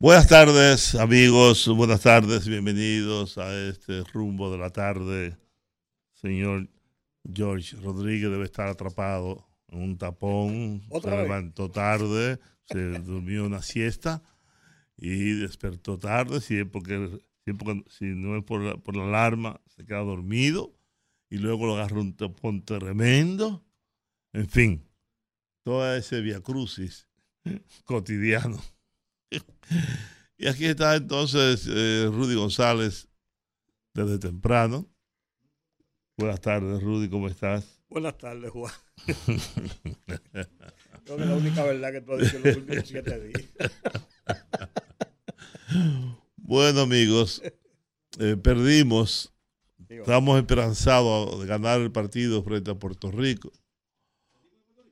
Buenas tardes, amigos. Buenas tardes. Bienvenidos a este rumbo de la tarde. Señor George Rodríguez debe estar atrapado en un tapón. ¿Otra se vez? levantó tarde, se durmió una siesta y despertó tarde. Si, es porque, si, es porque- si no es por la, por la alarma, se queda dormido y luego lo agarra un tapón tremendo. En fin, todo ese viacrucis cotidiano. Y aquí está entonces eh, Rudy González desde temprano. Buenas tardes, Rudy, ¿cómo estás? Buenas tardes, Juan. Creo que es la única verdad que tú has dicho en los últimos siete días. Bueno, amigos, eh, perdimos. Digo, Estábamos esperanzados de ganar el partido frente a Puerto Rico,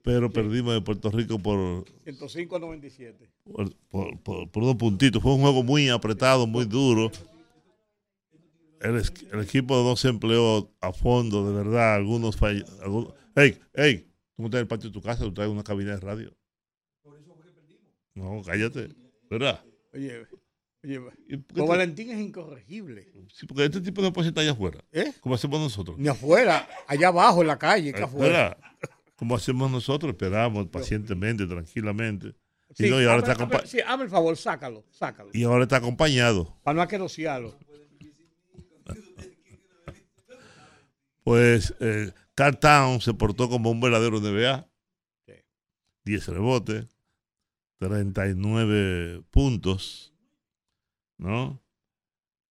pero perdimos en Puerto Rico por, 105 a 97. por, por- por- por unos puntitos. Fue un juego muy apretado, muy duro. El, el equipo no se empleó a fondo, de verdad. Algunos fallaron. Hey, hey, tú no en el patio de tu casa, tú traes una cabina de radio. No, cállate. ¿Verdad? Oye, oye, ¿Y por Don tú- Valentín es incorregible. sí, porque este tipo no puede estar allá afuera, ¿Eh? como hacemos nosotros. Ni afuera, allá abajo en la calle, que afuera. ¿Verdad? Como hacemos nosotros, esperamos pacientemente, tranquilamente. Y, Sí, no, y ahora está hazme- sí, hazme el favor, sácalo, sácalo. y ahora está acompañado. Para no aquerociarlo. Pues eh, Carl Town se portó como un verdadero NBA. Sí. 10 rebotes, 39 puntos, ¿no?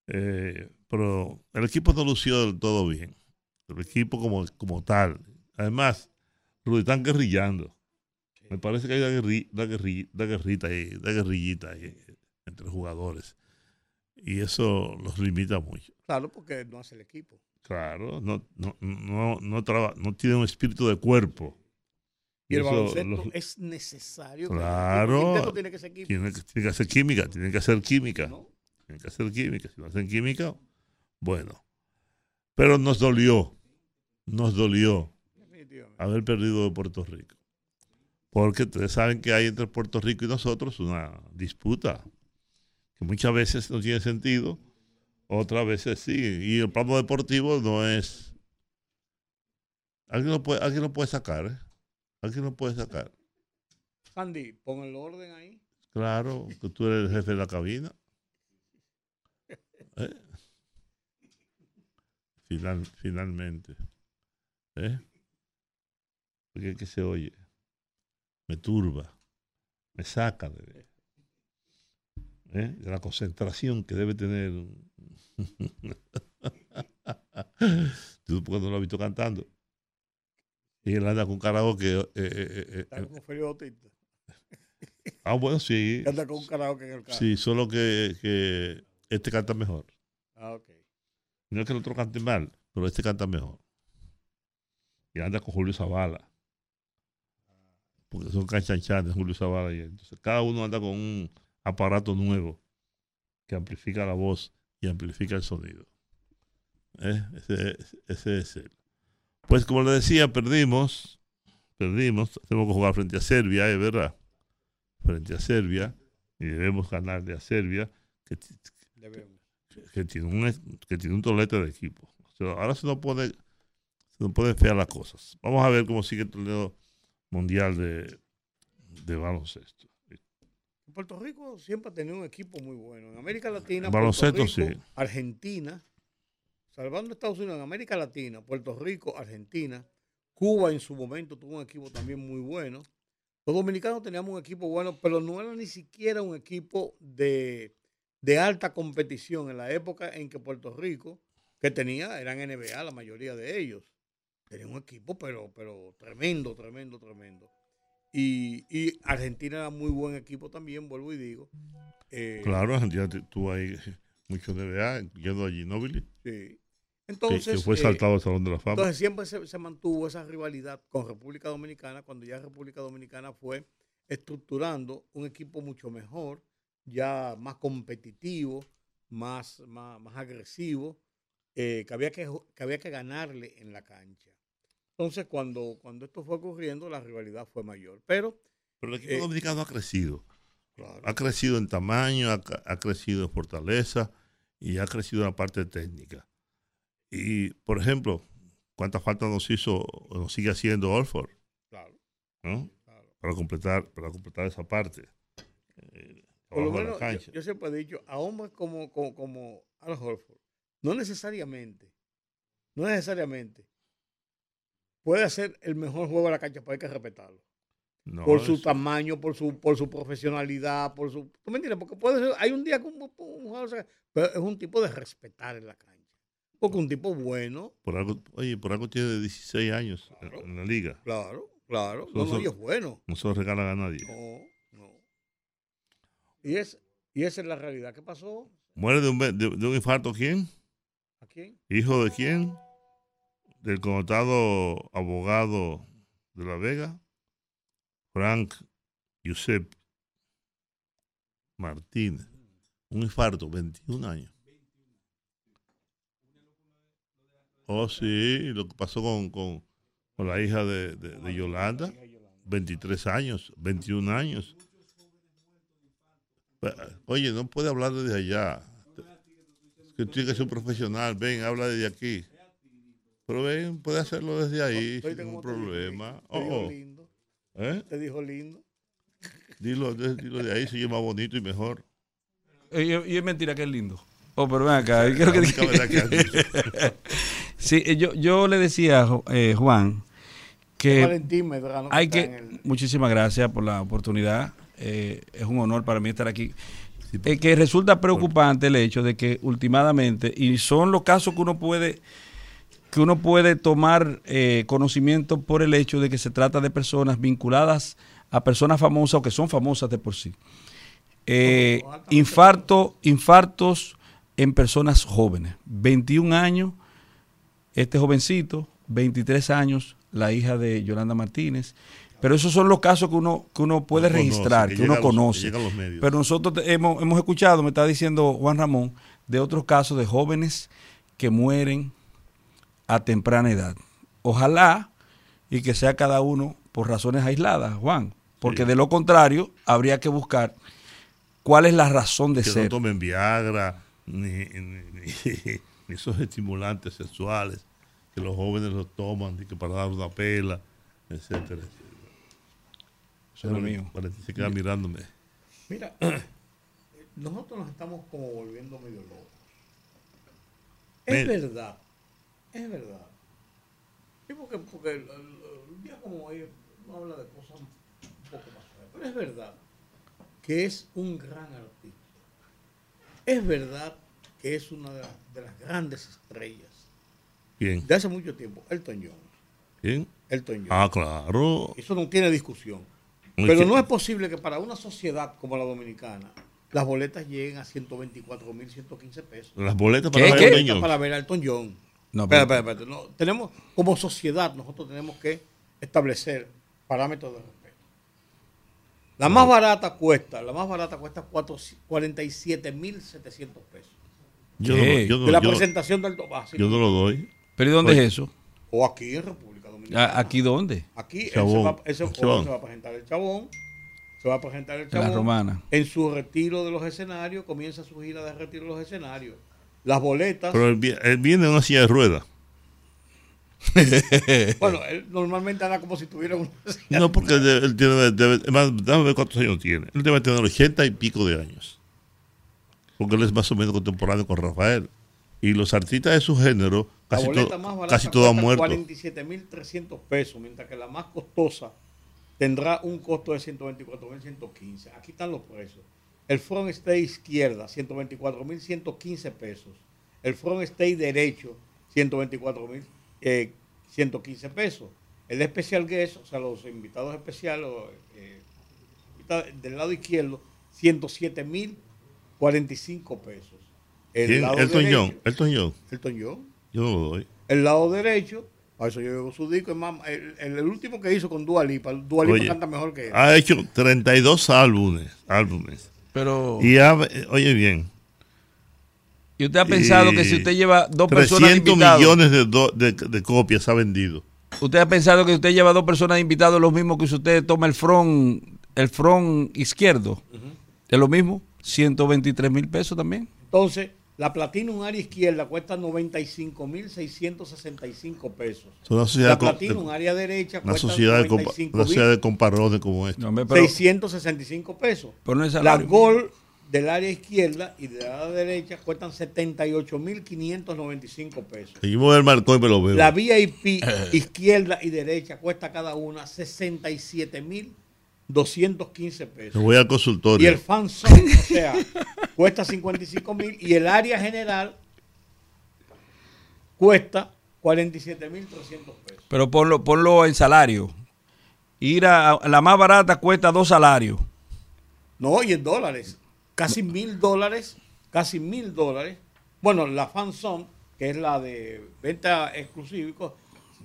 Eh, pero el equipo no lució del todo bien. El equipo como, como tal. Además, Están guerrillando. Me parece que hay una, guerri- una guerri- una guerrita ahí, una guerrillita ahí entre jugadores. Y eso los limita mucho. Claro, porque no hace el equipo. Claro, no, no, no, no, traba- no tiene un espíritu de cuerpo. Y el baloncesto los- es necesario. Claro. tiene que ser tiene, que, tiene que hacer química, tienen que hacer química, ¿no? tienen que hacer química. Si no hacen química, bueno. Pero nos dolió, nos dolió. Haber perdido de Puerto Rico. Porque ustedes saben que hay entre Puerto Rico y nosotros una disputa que muchas veces no tiene sentido, otras veces sí. Y el plano deportivo no es... Alguien lo puede, alguien lo puede sacar, ¿eh? Alguien lo puede sacar. Sandy, pon el orden ahí. Claro, que tú eres el jefe de la cabina. ¿Eh? Final, finalmente. ¿Eh? Porque es que se oye. Me turba. Me saca de, ¿eh? de la concentración que debe tener. Tú no lo has visto cantando. Y él anda con karaoke. eh, eh, eh, eh, Félix Bautista. Ah, bueno, sí. Anda con un karaoke en el carro. Sí, solo que, que este canta mejor. Ah, ok. No es que el otro cante mal, pero este canta mejor. Y anda con Julio Zavala. Porque son canchanchanes, Julio Zavala. Y entonces cada uno anda con un aparato nuevo que amplifica la voz y amplifica el sonido. ¿Eh? Ese, ese es él. Pues como le decía, perdimos. Perdimos. Tenemos que jugar frente a Serbia, es verdad. Frente a Serbia. Y debemos ganarle a Serbia, que, Debemos. que tiene un, que tiene un tolete de equipo. O sea, ahora se nos pone, se nos ponen feas las cosas. Vamos a ver cómo sigue el torneo mundial de, de baloncesto. Puerto Rico siempre ha tenido un equipo muy bueno. En América Latina, Baloncesto, Puerto Rico, sí. Argentina, salvando Estados Unidos, en América Latina, Puerto Rico, Argentina, Cuba en su momento tuvo un equipo también muy bueno. Los dominicanos teníamos un equipo bueno, pero no era ni siquiera un equipo de, de alta competición en la época en que Puerto Rico, que tenía, eran NBA la mayoría de ellos. Tenía un equipo, pero, pero tremendo, tremendo, tremendo. Y, y Argentina era muy buen equipo también, vuelvo y digo. Eh, claro, Argentina tuvo ahí mucho NBA, incluyendo a Ginobili. Sí. Entonces, que, fue eh, saltado al Salón de la Fama. Entonces siempre se, mantuvo esa rivalidad con República Dominicana, cuando ya República Dominicana fue estructurando un equipo mucho mejor, ya más competitivo, más, más, agresivo, eh, que, había que, que había que ganarle en la cancha. Entonces, cuando, cuando esto fue ocurriendo, la rivalidad fue mayor. Pero, Pero el equipo eh, dominicano ha crecido. Ha crecido en tamaño, ha, ha, crecido en fortaleza y ha crecido en la parte técnica. Y, por ejemplo, ¿cuánta falta nos hizo, nos sigue haciendo Orford? Claro. Para completar, para completar esa parte. Eh, por lo menos, yo, siempre he dicho, a hombres como, como, como Al Horford, no necesariamente, no necesariamente puede hacer el mejor juego de la cancha, pero hay que respetarlo. por su tamaño, por su, por su profesionalidad, por su. ¿Tú me entiendes? Porque puede ser, hay un día que un, jugador, pero es un tipo de respetar en la cancha. Porque un tipo bueno. Por algo, oye, por algo tiene 16 años en la liga. Claro, claro. No, no, es bueno. No se lo regalan a nadie. No, no. Y, es, y esa es la realidad. ¿Qué pasó? ¿Muere de un, de, un infarto quién? ¿A quién? ¿Hijo de quién? Del connotado abogado de La Vega, Frank Yusep Martínez. Un infarto, 21 años. Oh, sí, lo que pasó con, con, la hija de, de, Yolanda, 23 años, 21 años. Oye, no puede hablar desde allá. Que tú ser un profesional, ven, habla desde aquí. Pero ven, puede hacerlo desde ahí, sin ningún problema. Te, dijo oh. lindo. ¿Eh? Te dijo lindo. Dilo, dilo de ahí, se llama bonito y mejor. Y, y, es mentira que es lindo. Oh, pero ven acá. Creo que... Sí, eh, yo, yo le decía a eh, Juan que hay que... Muchísimas gracias por la oportunidad. Eh, es un honor para mí estar aquí. que resulta preocupante el hecho de que últimamente, y son los casos que uno puede que uno puede tomar conocimiento por el hecho de que se trata de personas vinculadas a personas famosas o que son famosas de por sí. infarto, infartos en personas jóvenes, 21 años, este jovencito, 23 años, la hija de Yolanda Martínez. Pero esos son los casos que uno, que uno puede registrar, que, uno conoce. Pero nosotros hemos, hemos escuchado, me está diciendo Juan Ramón, de otros casos de jóvenes que mueren a temprana edad. Ojalá y que sea cada uno por razones aisladas, Juan, porque de lo contrario habría que buscar cuál es la razón de que ser. No tomen Viagra ni, ni esos estimulantes sexuales que los jóvenes lo toman y que para dar una pela, etcétera. Eso es mío. Se queda mirándome. Mira, nosotros nos estamos como volviendo medio locos. Es verdad, es verdad. Sí, porque, porque un día como hoy no habla de cosas un poco más pero es verdad que es un gran artista. Es verdad que es una de las grandes estrellas de hace mucho tiempo, Elton John. ¿Quién? Elton John. Ah, claro. Eso no tiene discusión. Pero no es posible que para una sociedad como la dominicana las boletas lleguen a 124 mil, 115 pesos. Las boletas para, ver, a Elton para ver a Elton John. No, espera, espera, espera. No, tenemos, como sociedad, nosotros tenemos que establecer parámetros de respeto. La más barata cuesta, la más barata cuesta 47 mil 700 pesos. Yo no, de la presentación del Tomás. Yo no lo doy. ¿Pero y dónde es eso? O aquí en República Dominicana. ¿Aquí dónde? Aquí se va, ese se va a presentar el Chabón. Se va a presentar el Chabón. La Romana. En su retiro de los escenarios, comienza su gira de retiro de los escenarios. Las boletas. Pero él, viene en una silla de ruedas. bueno, él normalmente anda como si tuviera una silla No, porque él tiene. Debe, déjame ver cuántos años tiene. Él debe tener ochenta y pico de años. Porque él es más o menos contemporáneo con Rafael. Y los artistas de su género, casi, casi todos han muerto. 47.300 pesos, mientras que la más costosa tendrá un costo de 124.115. Aquí están los precios. El front stay izquierda, 124.115 pesos. El front stay derecho, 124.115 eh, pesos. el especial guest, o sea, los invitados especiales, eh, del lado izquierdo, 107 mil 45 pesos. El ¿Quién? lado Elton derecho, John. Elton John. Elton John. Yo no lo doy. El lado derecho, para eso yo llevo su disco. El, el, último que hizo con Dua Lipa. Dua Lipa canta mejor que él. Ha hecho 32 álbumes. álbumes. Pero. Y ha, oye bien. ¿Y usted ha pensado que si usted lleva dos personas invitadas. millones de, de, de, copias ha vendido. ¿Usted ha pensado que si usted lleva dos personas invitadas, lo mismo que si usted toma el front, el front izquierdo? ¿Es lo mismo? 123 mil pesos también. Entonces, la Platinum área izquierda cuesta 95.665 pesos. La Platinum área derecha una cuesta sociedad de una sociedad de comparones como esta. No, 665 pesos. Pero no es la Gol del área izquierda y de la derecha cuestan 78.595 pesos. Seguimos el marcón y lo veo. La VIP izquierda y derecha cuesta cada una 67.000 215 pesos. voy al consultorio. Y el fan o sea, cuesta 55 mil y el área general cuesta 47 mil 300 pesos. Pero ponlo, ponlo en salario. Ir a, la más barata cuesta dos salarios. No, y en dólares. Casi mil dólares. Casi mil dólares. Bueno, la fanzone, que es la de venta exclusiva,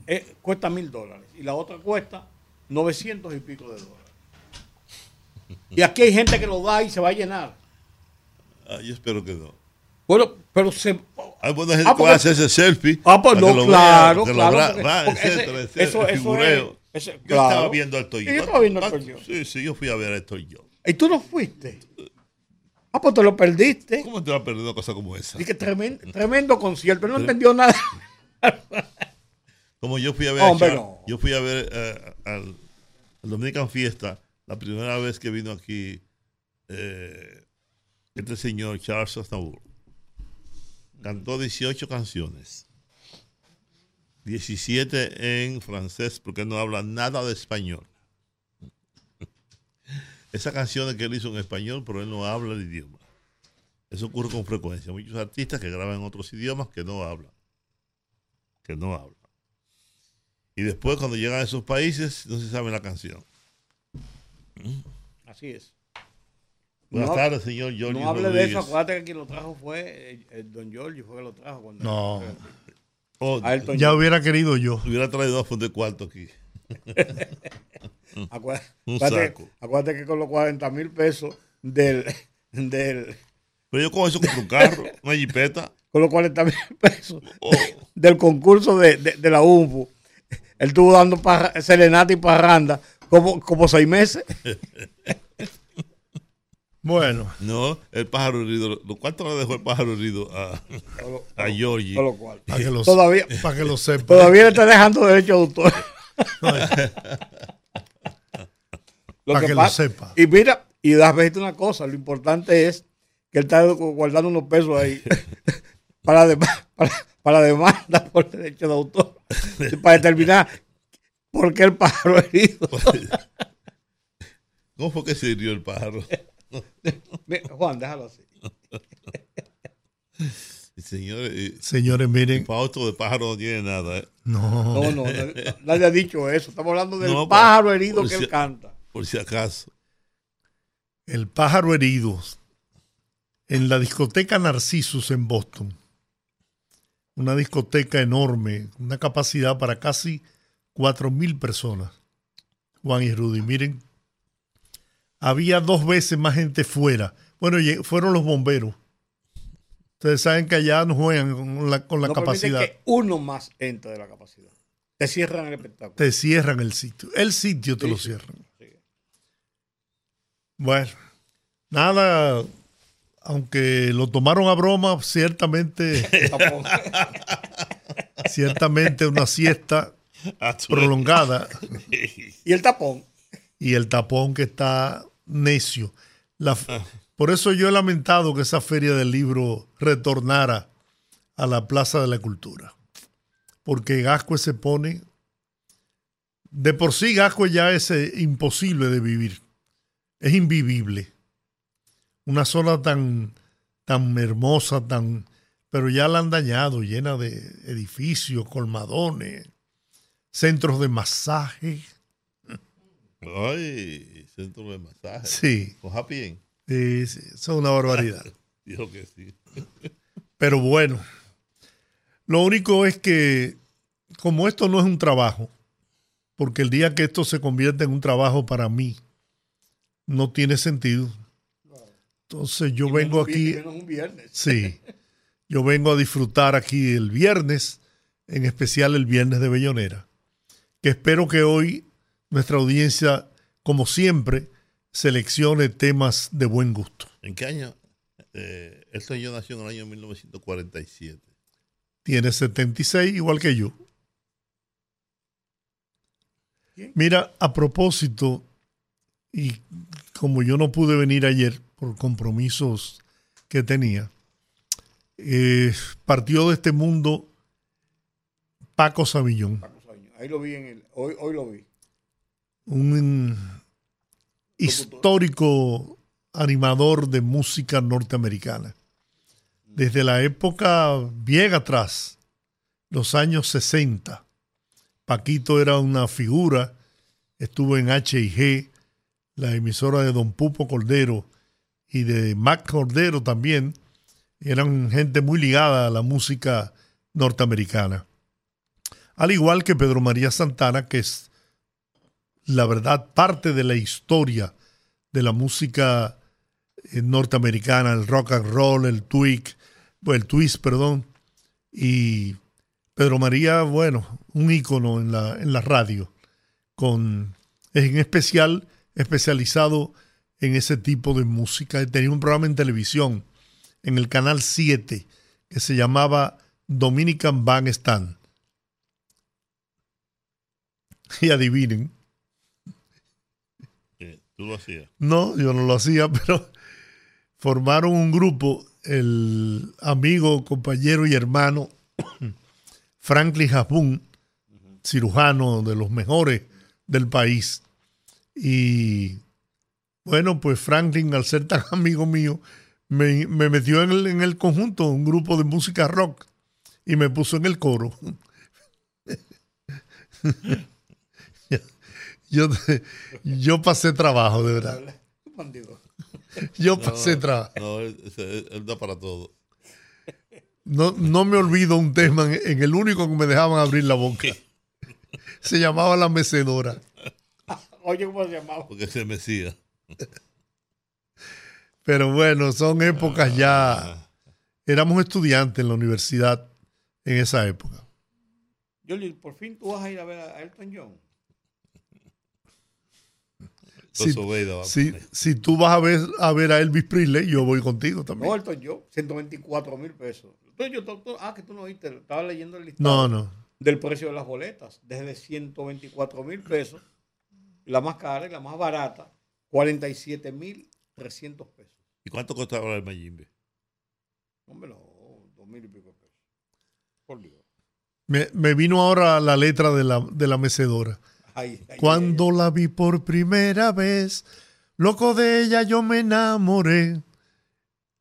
eh, cuesta mil dólares. Y la otra cuesta 900 y pico de dólares. Y aquí hay gente que lo da y se va a llenar. Ah, yo espero que no. Bueno, pero se. Hay buena gente ah, que hacer ese selfie. Ah, pues no, claro, claro. eso, eso es. yo estaba viendo al Toyo. Yo estaba viendo al Toyo. Sí, sí, yo fui a ver al Toyo. ¿Y tú no fuiste? Ah, pues te lo perdiste. ¿Cómo te lo has perdido una cosa como esa? Que tremendo, tremendo concierto, no entendió nada. como yo fui a ver, Hombre, no. yo fui a ver uh, al, al Dominican Fiesta la primera vez que vino aquí eh, este señor Charles Aznavour. Cantó 18 canciones. 17 en francés porque no habla nada de español. Esa canción que él hizo en español, pero él no habla el idioma. Eso ocurre con frecuencia. Muchos artistas que graban en otros idiomas que no hablan. Que no hablan. Y después cuando llegan a esos países no se sabe la canción. Así es. Buenas tardes, señor Giorgio. No hable de eso, acuérdate que quien lo trajo fue el, eh, eh, don Giorgio, fue que lo trajo. Cuando no. Oh, ya hubiera querido yo. Hubiera traído a de cuarto aquí. acuérdate, Un saco. Acuérdate que con los 40 mil pesos del, del. Pero yo con eso compro un carro, una jipeta. Con los 40 mil pesos oh. del concurso de, de, de la UNFU. Él estuvo dando para, serenata y parranda como, como seis meses. Bueno. No, el pájaro herido. ¿Cuánto le dejó el pájaro herido a, a Georgie? Para que, lo, todavía, para que lo sepa. Todavía le está dejando derecho a autor. para que, lo sepa. Y mira, y das verte una cosa, lo importante es que él está guardando unos pesos ahí para, para, para demanda por derecho de autor. para determinar ¿Por qué el pájaro herido? ¿Cómo fue que se hirió el pájaro? Juan, déjalo así. Señores, Señores, miren. Fausto de pájaro no tiene nada. ¿eh? No. No, no, nadie ha dicho eso. Estamos hablando del pájaro herido que él canta. Por si acaso. El pájaro herido en la discoteca Narcissus en Boston. Una discoteca enorme, una capacidad para casi cuatro mil personas. Juan y Rudy, miren, había dos veces más gente fuera. Bueno, fueron los bomberos. Ustedes saben que allá no juegan con la, con la no capacidad. que uno más entra de la capacidad. Te cierran el espectáculo. Te cierran el sitio. El sitio te lo cierran. Bueno, nada, aunque lo tomaron a broma, ciertamente, ciertamente una siesta prolongada. y el tapón. Y el tapón que está necio. La, ah. por eso yo he lamentado que esa feria del libro retornara a la Plaza de la Cultura. Porque Gascue se pone... De por sí Gascue ya es eh, imposible de vivir. Es invivible. Una zona tan, tan hermosa, tan... Pero ya la han dañado, llena de edificios, colmadones, centros de masaje. Ay, centro de masaje. Sí, Con Happy End. sí, sí, eso es una barbaridad. Dijo que sí. Pero bueno, lo único es que como esto no es un trabajo, porque el día que esto se convierte en un trabajo para mí, no tiene sentido. Entonces yo Y vengo aquí, un viernes. sí, yo vengo a disfrutar aquí el viernes, en especial el viernes de Bellonera, que espero que hoy nuestra audiencia, como siempre, seleccione temas de buen gusto. ¿En qué año? Eh, Elton John nació en el año 1947. Tiene 76, igual que yo. Mira, a propósito, y como yo no pude venir ayer por compromisos que tenía, eh, partió de este mundo Paco Savillón, Paco Saño. Ahí lo vi en el. Hoy, hoy lo vi. Un histórico animador de música norteamericana. Desde la época bien atrás, los años 60, Paquito era una figura, estuvo en H&G, la emisora de Don Pupo Cordero y de Mac Cordero también, eran gente muy ligada a la música norteamericana. Al igual que Pedro María Santana, que es la verdad parte de la historia de la música eh, norteamericana, el rock and roll, el twig, el twist, perdón, y Pedro María, bueno, un ícono en la, en la radio, con, en especial especializado en ese tipo de música. Tenía un programa en televisión, en el canal 7, que se llamaba Dominican Bandstand. Y adivinen, Lo hacías. no, yo no lo hacía, pero formaron un grupo, el amigo, compañero y hermano Franklin Hasbun, cirujano de los mejores del país. Y bueno, pues Franklin, al ser tan amigo mío, me, me metió en el, en el conjunto, un grupo de música rock, y me puso en el coro. yo, yo pasé trabajo, de verdad. Yo pasé trabajo. No, él, da para todo. No, no me olvido un tema en, en el único que me dejaban abrir la boca. Se llamaba La Mecedora. Oye, ¿cómo se llamaba? Porque se mecía. Pero bueno, son épocas ya. Éramos estudiantes en la universidad en esa época. Yoli, por fin tú vas a ir a ver a Elton John. Si, si, si tú vas a ver, a ver a Elvis Presley, yo voy contigo No, también. Elton John, 124 mil pesos. Entonces, yo, to- to- ah, que tú no oíste, estaba leyendo el No, listado no. del precio de las boletas, desde 124 mil pesos, la más cara y la más barata, 47 mil 300 pesos. ¿Y cuánto costaba ahora el Mayimbe? Hombre, no, dos mil y pico de pesos. Por Dios. Me, me vino ahora la letra de la, de la mecedora. Ay, ay, Cuando la vi por primera vez, loco de ella yo me enamoré.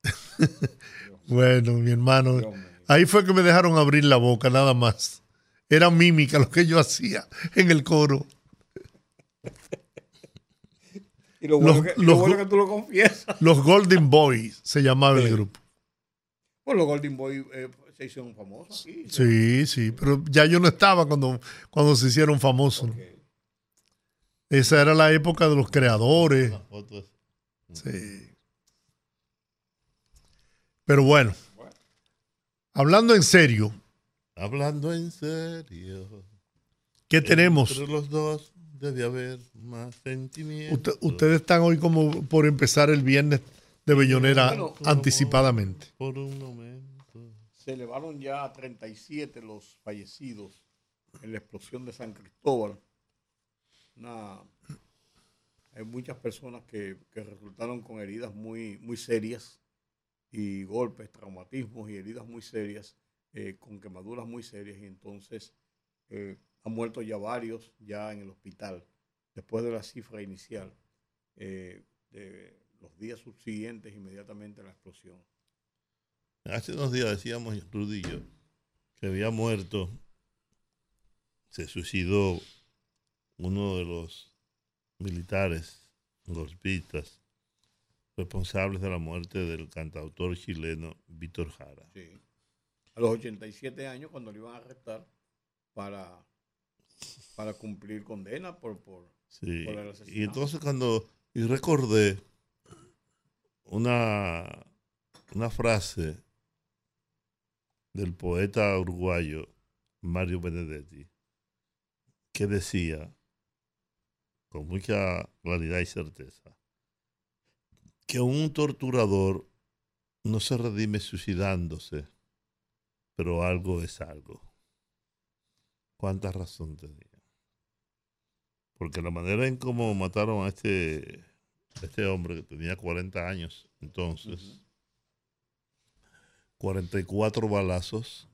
bueno, mi hermano, Dios ahí fue que me dejaron abrir la boca, nada más. Era mímica lo que yo hacía en el coro. Y lo bueno, los- que, los- lo bueno que tú lo confiesas. Los Golden Boys se llamaba el grupo. Pues los Golden Boy eh, se hicieron famosos aquí. Sí, sí, pero ya yo no estaba cuando, cuando se hicieron famosos. ¿no? Esa era la época de los creadores. Sí. Pero bueno, hablando en serio, Hablando en serio. ¿qué tenemos? Entre los dos debe haber más sentimiento. Usted- ustedes están hoy como por empezar el viernes de Bellonera Bueno, anticipadamente. Por un momento. Se elevaron ya a 37 los fallecidos en la explosión de San Cristóbal. Hay muchas personas que, que resultaron con heridas muy, muy serias y golpes, traumatismos y heridas muy serias, eh, con quemaduras muy serias. Y entonces eh, han muerto ya varios ya en el hospital, después de la cifra inicial, eh, de los días subsiguientes inmediatamente a la explosión. Hace unos días decíamos Rudillo que había muerto se suicidó uno de los militares golpistas responsables de la muerte del cantautor chileno Víctor Jara. Sí. A los 87 años, cuando le iban a arrestar para, para cumplir condena por, por, Sí. por el asesinato. Y entonces cuando y recordé una, una frase del poeta uruguayo Mario Benedetti que decía con mucha claridad y certeza que un torturador no se redime suicidándose, pero algo es algo. ¿Cuánta razón tenía? Porque la manera en cómo mataron a este, a este hombre que tenía 40 años entonces, 44 balazos,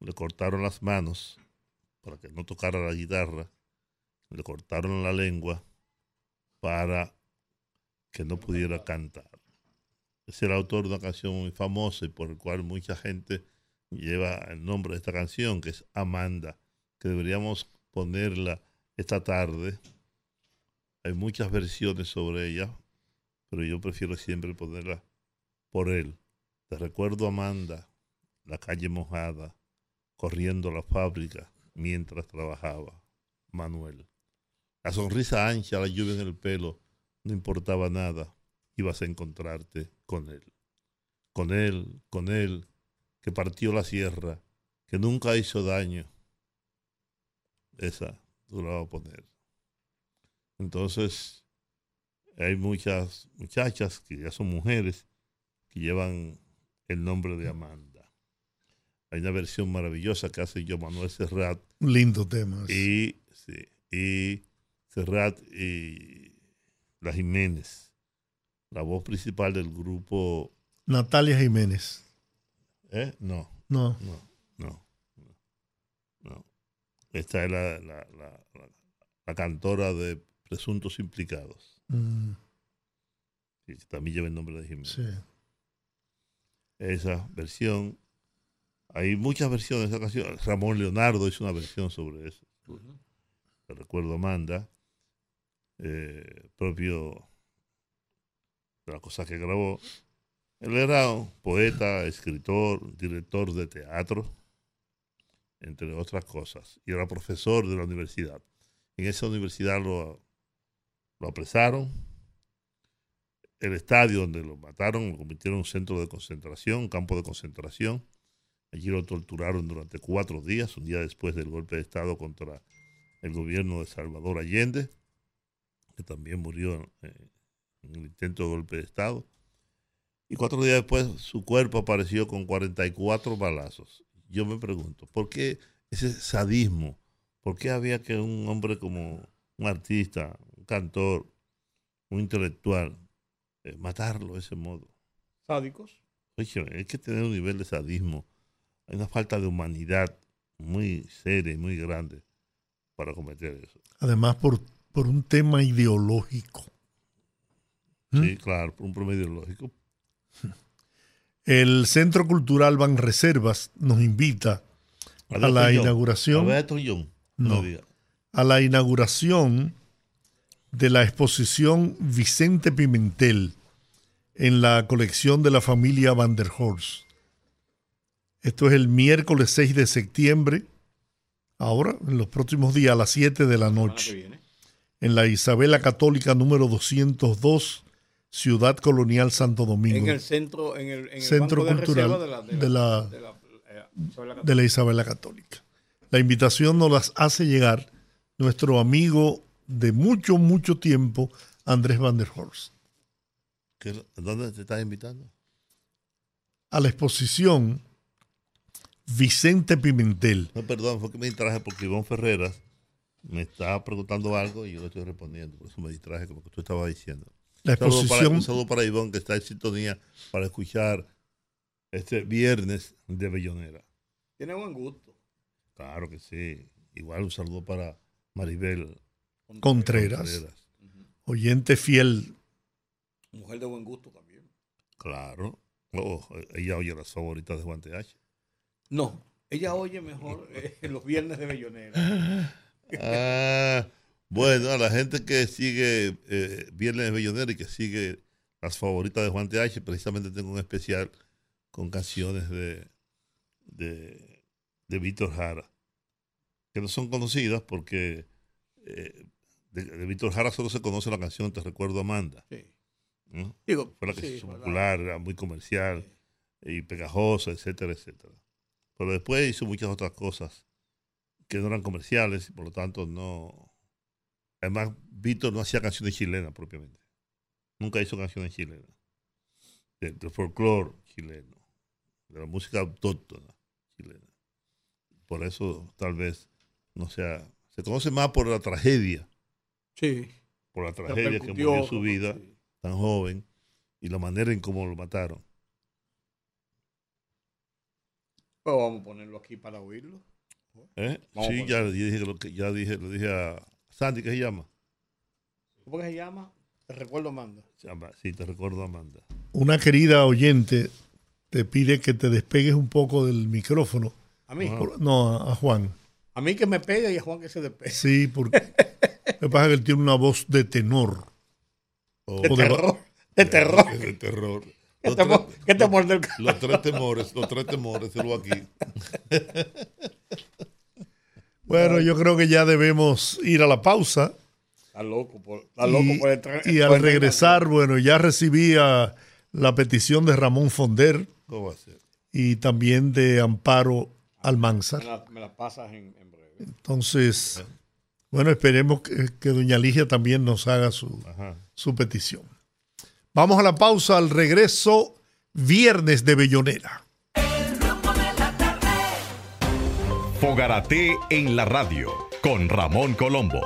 le cortaron las manos para que no tocara la guitarra, le cortaron la lengua para que no pudiera cantar. Es el autor de una canción muy famosa y por el cual mucha gente lleva el nombre de esta canción, que es Amanda, que deberíamos ponerla esta tarde. Hay muchas versiones sobre ella, pero yo prefiero siempre ponerla por él. Te recuerdo Amanda, la calle mojada, corriendo a la fábrica mientras trabajaba. Manuel. La sonrisa ancha, la lluvia en el pelo, no importaba nada. Ibas a encontrarte con él. Con él, con él, que partió la sierra, que nunca hizo daño. Esa tú la vas a poner. Entonces, hay muchas muchachas que ya son mujeres que llevan el nombre de Amanda. Hay una versión maravillosa que hace yo Manuel Serrat Un lindo tema. y, sí, y Serrat y la Jiménez, la voz principal del grupo. Natalia Jiménez. ¿eh? No, No. no, no, no, no. Esta es la, la, la, la- la cantora de Presuntos Implicados, Mm, también lleva el nombre de Jiménez. sí. Esa versión. Hay muchas versiones de esa canción. Ramón Leonardo hizo una versión sobre eso. Te recuerdo Amanda, eh, propio de la cosa que grabó. Él era un poeta, escritor, director de teatro, entre otras cosas, y era profesor de la universidad. En esa universidad lo, lo apresaron. El estadio donde lo mataron lo convirtieron en un centro de concentración, un campo de concentración. Allí lo torturaron durante cuatro días, un día después del golpe de Estado contra el gobierno de Salvador Allende, que también murió eh, en el intento de golpe de Estado. Y cuatro días después su cuerpo apareció con 44 balazos. Yo me pregunto, ¿por qué ese sadismo? ¿Por qué había que un hombre como un artista, un cantor, un intelectual, eh, matarlo de ese modo? Sádicos. Oye, hay que tener un nivel de sadismo. Hay una falta de humanidad muy seria y muy grande para cometer eso. Además, por, por un tema ideológico. ¿Mm? Sí, claro, por un promedio lógico. El Centro Cultural Banreservas nos invita a la A inauguración, John. No. A la inauguración de la exposición Vicente Pimentel en la colección de la familia Van der Horst. Esto es el miércoles 6 de septiembre, ahora, en los próximos días, a las 7 de la noche, viene. En la Isabela Católica número 202, Ciudad Colonial Santo Domingo. En el centro, en el, en el Centro banco Cultural de la, de la- de la- eh, de la Isabela Católica. La invitación nos las hace llegar nuestro amigo de mucho, mucho tiempo, Andrés Van der Horst. ¿Qué- ¿Dónde te estás invitando? A la exposición Vicente Pimentel. No, perdón, fue que me distraje porque Iván Ferreras me estaba preguntando algo y yo le estoy respondiendo. Por eso me distraje con lo que tú estabas diciendo. La Un saludo para, exposición, un saludo para Iván que está en sintonía para escuchar este viernes de Bellonera. Tiene buen gusto. Claro que sí. Igual un saludo para Maribel Contreras, Contreras. oyente fiel. Mujer de buen gusto también. Claro. Oh, ella oye las favoritas de Juan TH. No, Ella oye mejor eh, los viernes de Bellonera. Ah, bueno, a la gente que sigue eh, Viernes de Bellonera y que sigue las favoritas de Juan TH, precisamente tengo un especial con canciones de, de, de Víctor Jara, que no son conocidas porque eh, de, de Víctor Jara solo se conoce la canción Te recuerdo Amanda. Sí. ¿no? Digo, Fue la que sí, se hizo popular, era muy comercial y pegajosa, etcétera, etcétera. Pero después hizo muchas otras cosas que no eran comerciales y por lo tanto no. Además, Víctor no hacía canciones chilenas propiamente. Nunca hizo canciones chilenas. De- Del folclore chileno, de la música autóctona chilena. Por eso, tal vez, no sea. Se conoce más por la tragedia, Sí. por la tragedia que murió su vida sí. tan joven y la manera en cómo lo mataron. Pues vamos a ponerlo aquí para oírlo. ¿Eh? Sí, ya dije, lo que, ya dije, lo dije a Sandy, ¿qué se llama? ¿Cómo que se llama? Te recuerdo, Amanda. Sí, te recuerdo, Amanda. Una querida oyente te pide que te despegues un poco del micrófono. A mí. Por- no, a, a Juan. A mí que me pegue y a Juan que se despegue. Sí, porque que pasa que él tiene una voz de tenor. Oh, De O de- terror. De terror. De terror. ¿Qué Los, temor, tres, qué temor del los tres temores, los tres temores, se lo aquí. Bueno, yo creo que ya debemos ir a la pausa. Está loco por, está loco Y, por el tren- y al regresar, bueno, ya recibía la petición de Ramón Fonder ¿Cómo va a ser? y también de Amparo Almanzar. Me la, me la pasas en, en breve. Entonces, bueno, esperemos que, que doña Ligia también nos haga su, Ajá. su petición. Vamos a la pausa, al regreso, viernes de Bellonera. Fogarate en la radio con Ramón Colombo.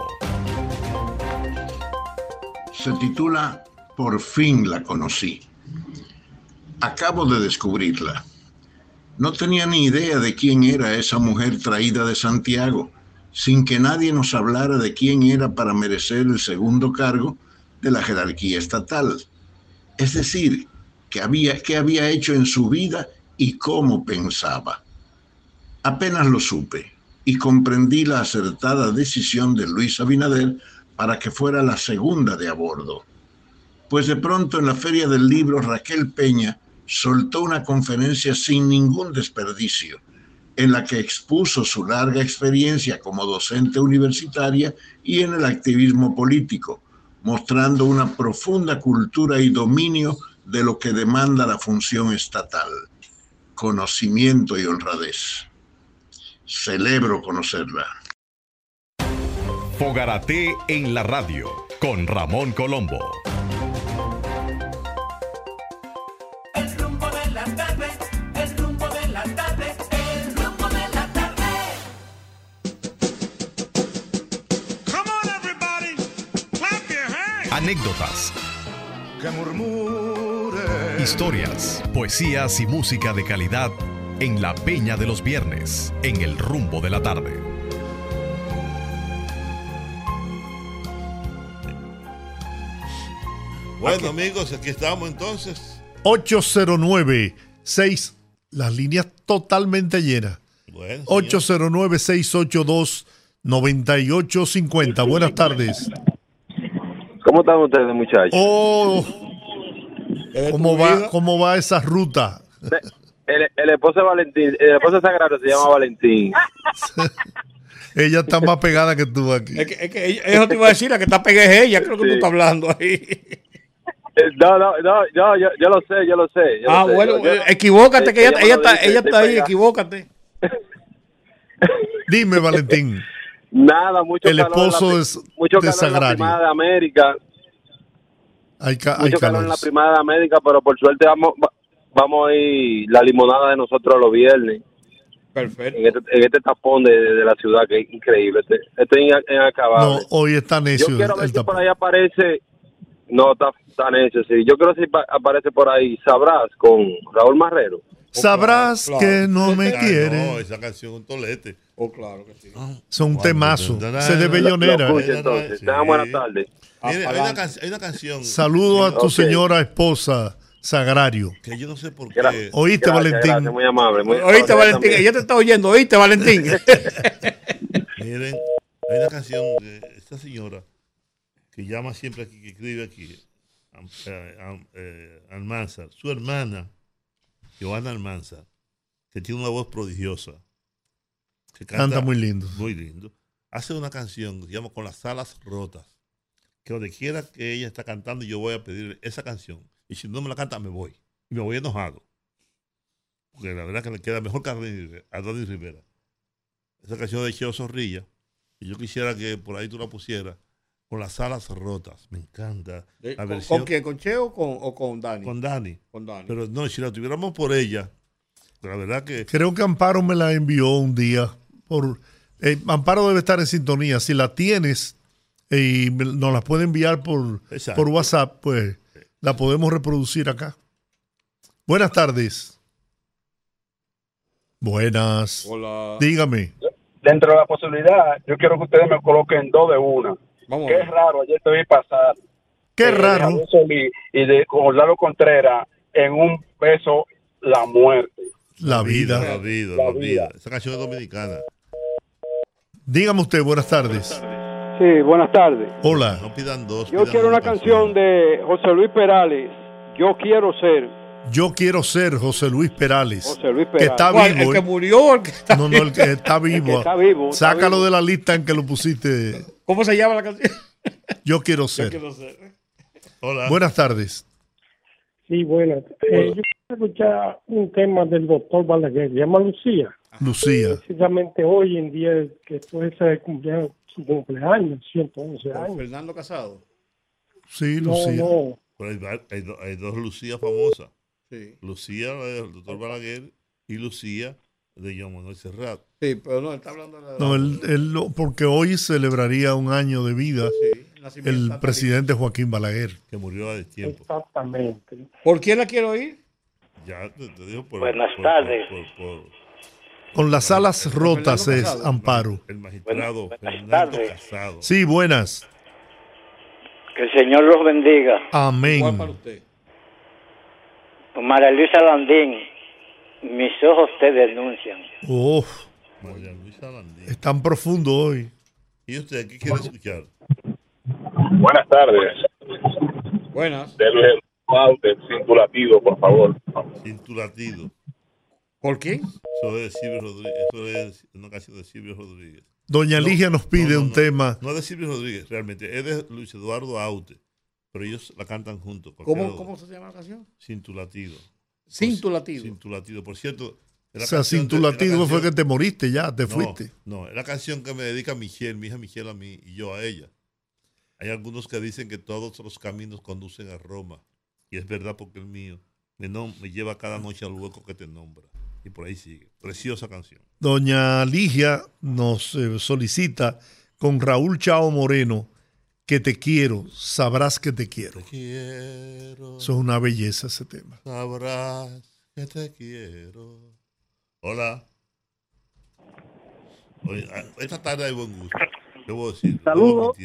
Se titula Por fin la conocí. Acabo de descubrirla. No tenía ni idea de quién era esa mujer traída de Santiago, sin que nadie nos hablara de quién era para merecer el segundo cargo de la jerarquía estatal. Es decir, qué había hecho en su vida y cómo pensaba. Apenas lo supe y comprendí la acertada decisión de Luis Abinader para que fuera la segunda de a bordo. Pues de pronto en la feria del libro Raquel Peña soltó una conferencia sin ningún desperdicio, en la que expuso su larga experiencia como docente universitaria y en el activismo político, mostrando una profunda cultura y dominio de lo que demanda la función estatal, conocimiento y honradez. Celebro conocerla. Fogarate en la radio con Ramón Colombo. Anécdotas, Que murmure. historias, poesías y música de calidad en la Peña de los Viernes, en el rumbo de la tarde. Bueno, amigos, aquí estamos entonces. 809-6, las líneas totalmente llenas. Bueno, señor. 809-682-9850. Buenas tardes. ¿Cómo están ustedes, muchachos? Oh, ¿cómo va. ¿cómo va esa ruta? El, el esposo de Valentín, el esposo de Sagrado se llama Valentín. Ella está más pegada que tú aquí. Es que, es que ella- eso te iba a decir, la que está pegada es ella, creo que tú Sí. estás hablando ahí. Eh, No, no, no, yo, yo, yo lo sé, yo lo sé. yo lo Ah, sé. bueno, Yo- yo- eh, equivócate, que ella, ella lo está, dice, ella está ahí, equivócate. Dime, Valentín. Nada, mucho El calor en la es mucho de calor en la primada de América, Hay, ca- hay mucho calor en calor. la primada de América, pero por suerte vamos, va- vamos a ir la limonada de nosotros los viernes Perfecto. en este, en este tapón de, de la ciudad que es increíble. Este, este es in- inacabable. No, hoy está Yo necio quiero el ver si por tapón. ahí aparece. No, está tan hecho, sí. Yo creo que si pa- aparece por ahí Sabrás con Raúl Marrero. Sabrás Claro, que claro. no me Ah, no, quiere. esa canción un tolete. Oh, claro que sí. Son un temazo. Se de Lo bellonera. entonces. Tengan buenas tardes. Hay, una hay canción. Saludo a tu señora esposa, sagrario. Que yo no sé por qué. ¿Oíste, Gracias, Valentín? gracias, muy amable. Muy Oíste, amable Valentín, también. ella te está oyendo, oíste, Valentín. Miren, hay una canción de esta señora que llama siempre aquí, que escribe aquí, eh, eh, Almanzar, su hermana, Joana Almanzar, que tiene una voz prodigiosa. Canta muy lindo. Muy lindo. Hace una canción que se llama Con las alas rotas. Que donde quiera que ella está cantando, yo voy a pedir esa canción. Y si no me la canta, me voy. Y me voy enojado. Porque la verdad que le queda mejor que a Dani Rivera-. Esa canción de Cheo Zorrilla. Y yo quisiera que por ahí tú la pusieras. Con las alas rotas. Me encanta. La ¿Con, versión con quién? ¿Con Cheo o con, o con Dani? con Dani. Con Dani. Pero no, si la tuviéramos por ella, la verdad que Creo que Amparo me la envió un día. Por, eh, Amparo debe estar en sintonía. Si la tienes eh, y nos la puede enviar por, Exacto. por WhatsApp, pues la podemos reproducir acá. Buenas tardes. Buenas. Hola. Dígame. dentro de la posibilidad, yo quiero que ustedes me coloquen dos de una. Vamos Qué raro, ayer te vi pasar. Qué eh, raro. Y de Orlando Contreras en un beso la muerte. La vida. la vida, La la vida. vida. Esa canción es dominicana. Dígame usted, buenas tardes. Sí, buenas tardes. Hola. No pidan dos. Yo pidan quiero una canción de José Luis Perales. Yo quiero ser Yo quiero ser José Luis Perales. José Luis Que Perales. está ¿Cuál? vivo. ¿El que eh. murió? ¿El que está No, no, el que está vivo. que está vivo, está Sácalo vivo. de la lista en que lo pusiste. ¿Cómo se llama la canción? Yo quiero Yo ser. quiero ser. Hola. Buenas tardes. Sí, bueno. Eh, yo quiero escuchar un tema del doctor Balaguer, se llama Lucía. Lucía. Precisamente hoy en día que fue ese cumpleaños, su cumpleaños, 111 Con años. Fernando Casado. Sí, No, Lucía. no. Pero hay, dos Lucías famosas. Sí. Lucía del doctor Balaguer y Lucía de John Manuel Serrat. Sí, pero no, él está hablando de la. No, él, él lo- porque hoy celebraría un año de vida Sí, el presidente Joaquín Balaguer. que murió hace tiempo. Exactamente. ¿Por quién la quiero oír? Ya te, te digo por Buenas por- tardes. por- por- por Con las alas rotas es Casado. Amparo. el magistrado Buenas- tardes. Casado. Sí, buenas. Que el Señor los bendiga. Amén. ¿Cuál para usted? María Luisa Landín, mis ojos te denuncian. Oh, María Luisa Landín. es tan profundo hoy. ¿Y usted qué quiere escuchar? Buenas tardes. Buenas. Sin tu latido, por favor. Sin tu latido. ¿Por quién? Eso es Silvio Rodríguez. Eso es una canción de Silvio Rodríguez. Doña No, Ligia nos pide no, no, un no. tema. No es de Silvio Rodríguez, realmente. Es de Luis Eduardo Aute. Pero ellos la cantan juntos. ¿Cómo, ¿Cómo se llama la canción? Sin tu latido. Sin tu latido. Sin tu latido. Por cierto. O sea, sin tu latido fue que te moriste ya, te No, fuiste. No, es la canción que me dedica Michelle, mi hija Michelle a mí y yo a ella. Hay algunos que dicen que todos los caminos conducen a Roma. Y es verdad porque el mío me, me lleva cada noche al hueco que te nombra. Y por ahí sigue. Preciosa canción. Doña Ligia nos eh, solicita con Raúl Chao Moreno que te quiero, sabrás que te quiero. Te quiero. Eso es una belleza ese tema. Sabrás que te quiero. Hola. Oye, a- esta tarde hay buen gusto. Debo decir. Saludos.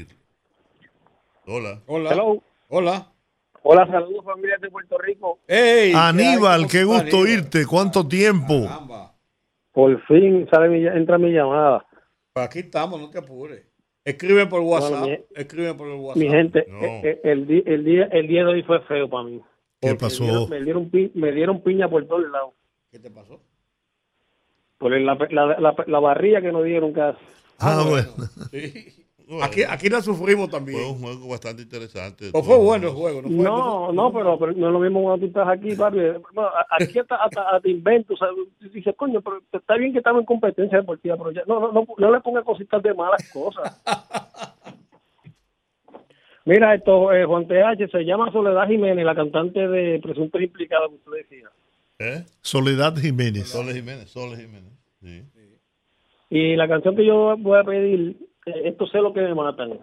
Hola. Hola. Hello. Hola. Hola, saludos familia de Puerto Rico. ¡Ey! ¿qué Aníbal, qué ¿Cómo está, gusto Aníbal? oírte. ¿Cuánto tiempo? Caramba. Por fin sale mi, entra mi llamada. Pues aquí estamos, no te apures. Escribe por WhatsApp. Bueno, Escribe por el WhatsApp. Mi gente, No. eh, eh, el, di- el, día, el día de hoy fue feo para mí. ¿Qué pasó? Me dieron, me dieron pi- me dieron piña por todos lados. ¿Qué te pasó? Por la, la, la, la barriga que nos dieron casi. Ah, bueno. Sí. Bueno, Aquí, aquí la sufrimos también. Fue un juego bastante interesante. O fue bueno el juego. No, fue, No, fue- no, pero, pero no es lo mismo cuando tú estás aquí, papi. Bueno, aquí hasta, hasta, hasta invento. O sea, dices, coño, pero está bien que estamos en competencia deportiva, pero ya, no, no, no, no le ponga cositas de malas cosas. Mira, esto, eh, Juan TH, se llama Soledad Jiménez, la cantante de Presuntos Implicados que usted decía. ¿Eh? Soledad Jiménez. Soles Jiménez, Soles Jiménez. Sí. Y la canción que yo voy a pedir, eh, esto sé lo que me matan.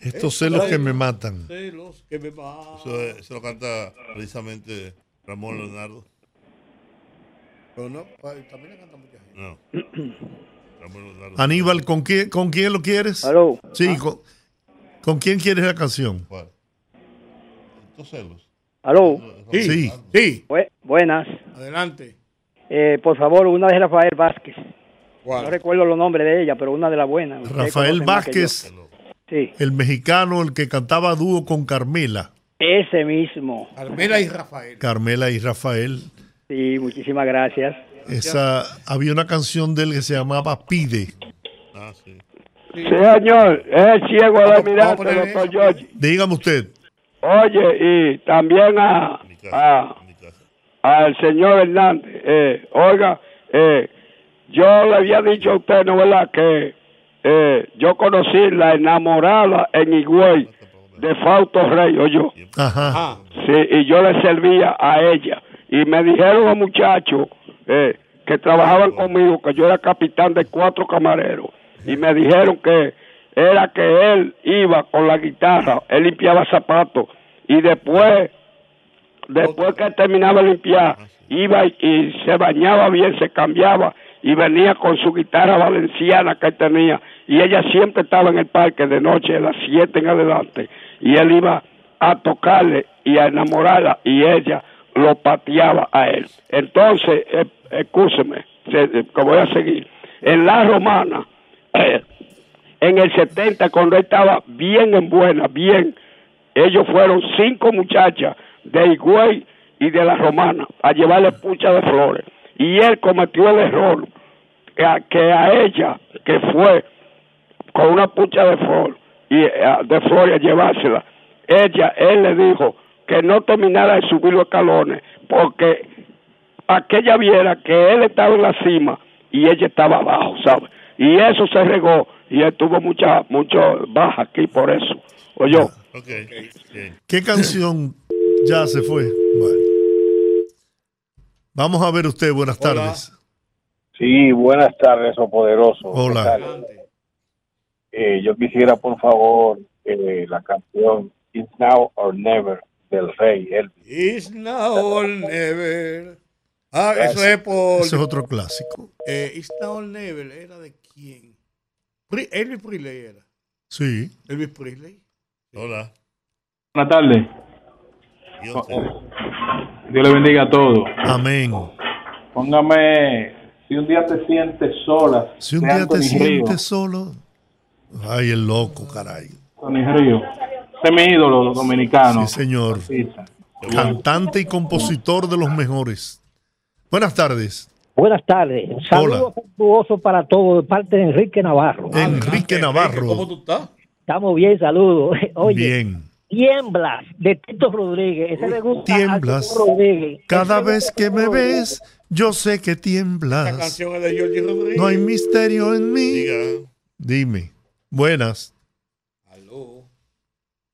Estos celos que me matan. Celos que me matan. Eso, es- eso lo canta precisamente Ramón Leonardo. Pero no, también le canta mucha gente. No. Ramón Leonardo. Aníbal, ¿con quién, ¿con quién lo quieres? Aló. Sí, con, ¿con quién quieres la canción? ¿Cuál? Estos celos. Aló. Sí, sí. Bu- buenas. Adelante. Eh, por favor, una de Rafael Vázquez. ¿Cuál? No recuerdo los nombres de ella, pero una de las buenas. Rafael Vázquez. Sí, el mexicano, el que cantaba dúo con Carmela. ese mismo. Carmela y Rafael. Carmela y Rafael. Sí, muchísimas gracias. Esa, había una canción de él que se llamaba Pide. Sí, señor, es el ciego del almirante, doctor George. Dígame usted. Oye, y también a, a- al señor Hernández. Eh, oiga, eh, yo le había dicho a usted, ¿no verdad? Que eh, yo conocí la enamorada en Higüey de Fausto Rey, o yo. Ajá. Sí, y yo le servía a ella. Y me dijeron los muchachos eh, que trabajaban conmigo que yo era capitán de cuatro camareros. Y me dijeron que era que él iba con la guitarra, él limpiaba zapatos. Y después, después que terminaba de limpiar, iba y, y se bañaba bien, se cambiaba y venía con su guitarra valenciana que tenía. Y ella siempre estaba en el parque de noche, de las siete en adelante. Y él iba a tocarle y a enamorarla y ella lo pateaba a él. Entonces, eh, escúcheme, eh, que voy a seguir. En la romana, eh, en el 70, cuando él estaba bien en buena, bien, ellos fueron cinco muchachas de Higüey y de la romana a llevarle pucha de flores. Y él cometió el error a, que a ella, que fue con una pucha de flor y eh, de flores a llevársela, ella, él le dijo que no terminara de subir los escalones porque aquella viera que él estaba en la cima y ella estaba abajo, ¿sabes? Y eso se regó y él tuvo mucha, mucho baja aquí por eso. Oye, ¿Qué canción ya se fue? Bueno. Vamos a ver usted, buenas tardes. Sí, buenas tardes, o poderoso. Hola. Eh, yo quisiera, por favor, eh, la canción It's Now or Never del Rey Elvis. It's now or never. Ah, eso es por. Ese es otro clásico. Eh, It's now or never. ¿Era de quién? Pri- Elvis Presley era. Sí. Elvis Presley. Hola. Buenas tardes. Dios le bendiga a todos. Amén. Póngame, si un día te sientes sola. Si un día te sientes Río. solo. Ay, el loco, caray. Anthony Río. Ese es mi ídolo los dominicanos. Sí, señor. Cantante y compositor de los mejores. Buenas tardes. Buenas tardes. Saludos afectuosos para todos de parte de Enrique Navarro. Enrique Navarro. ¿Cómo tú estás? Estamos bien, saludos. Oye, Bien. tiemblas de Tito Rodríguez. Ese le gusta a Tiemblas. Tito Rodríguez. Cada Ese vez que me ves, yo sé que La tiemblas. canción es de Georgie Rodríguez. No hay misterio en mí. Dime. Buenas. Aló.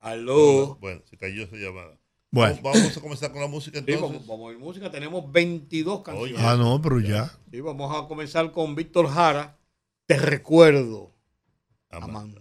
Aló. Bueno, se cayó esa llamada. Bueno. Vamos, vamos a comenzar con la música Sí, entonces. vamos, vamos a ver música. Tenemos 22 canciones. Ah, no, pero ya. Sí, vamos a comenzar con Víctor Jara. Te recuerdo. Amanda.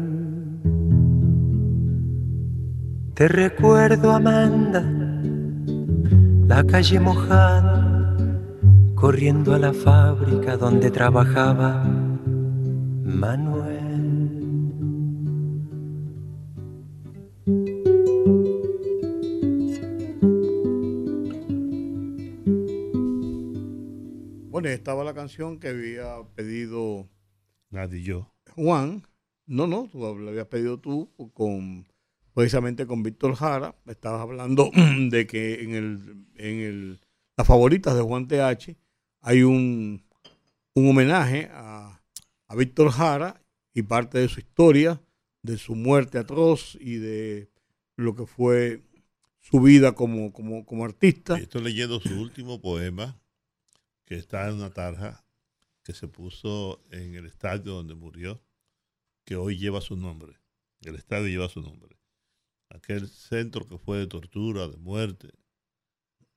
Te recuerdo, Amanda, la calle mojada, corriendo a la fábrica donde trabajaba Manuel. Bueno, estaba la canción que había pedido Nadie yo. Juan. No, no, tú la habías pedido tú con precisamente con Víctor Jara. Estabas hablando de que en el, en el las favoritas de Juan TH hay un, un homenaje a, a Víctor Jara y parte de su historia, de su muerte atroz y de lo que fue su vida como, como, como artista. Estoy leyendo su último poema, que está en una tarja que se puso en el estadio donde murió, que hoy lleva su nombre. El estadio lleva su nombre. Aquel centro que fue de tortura, de muerte,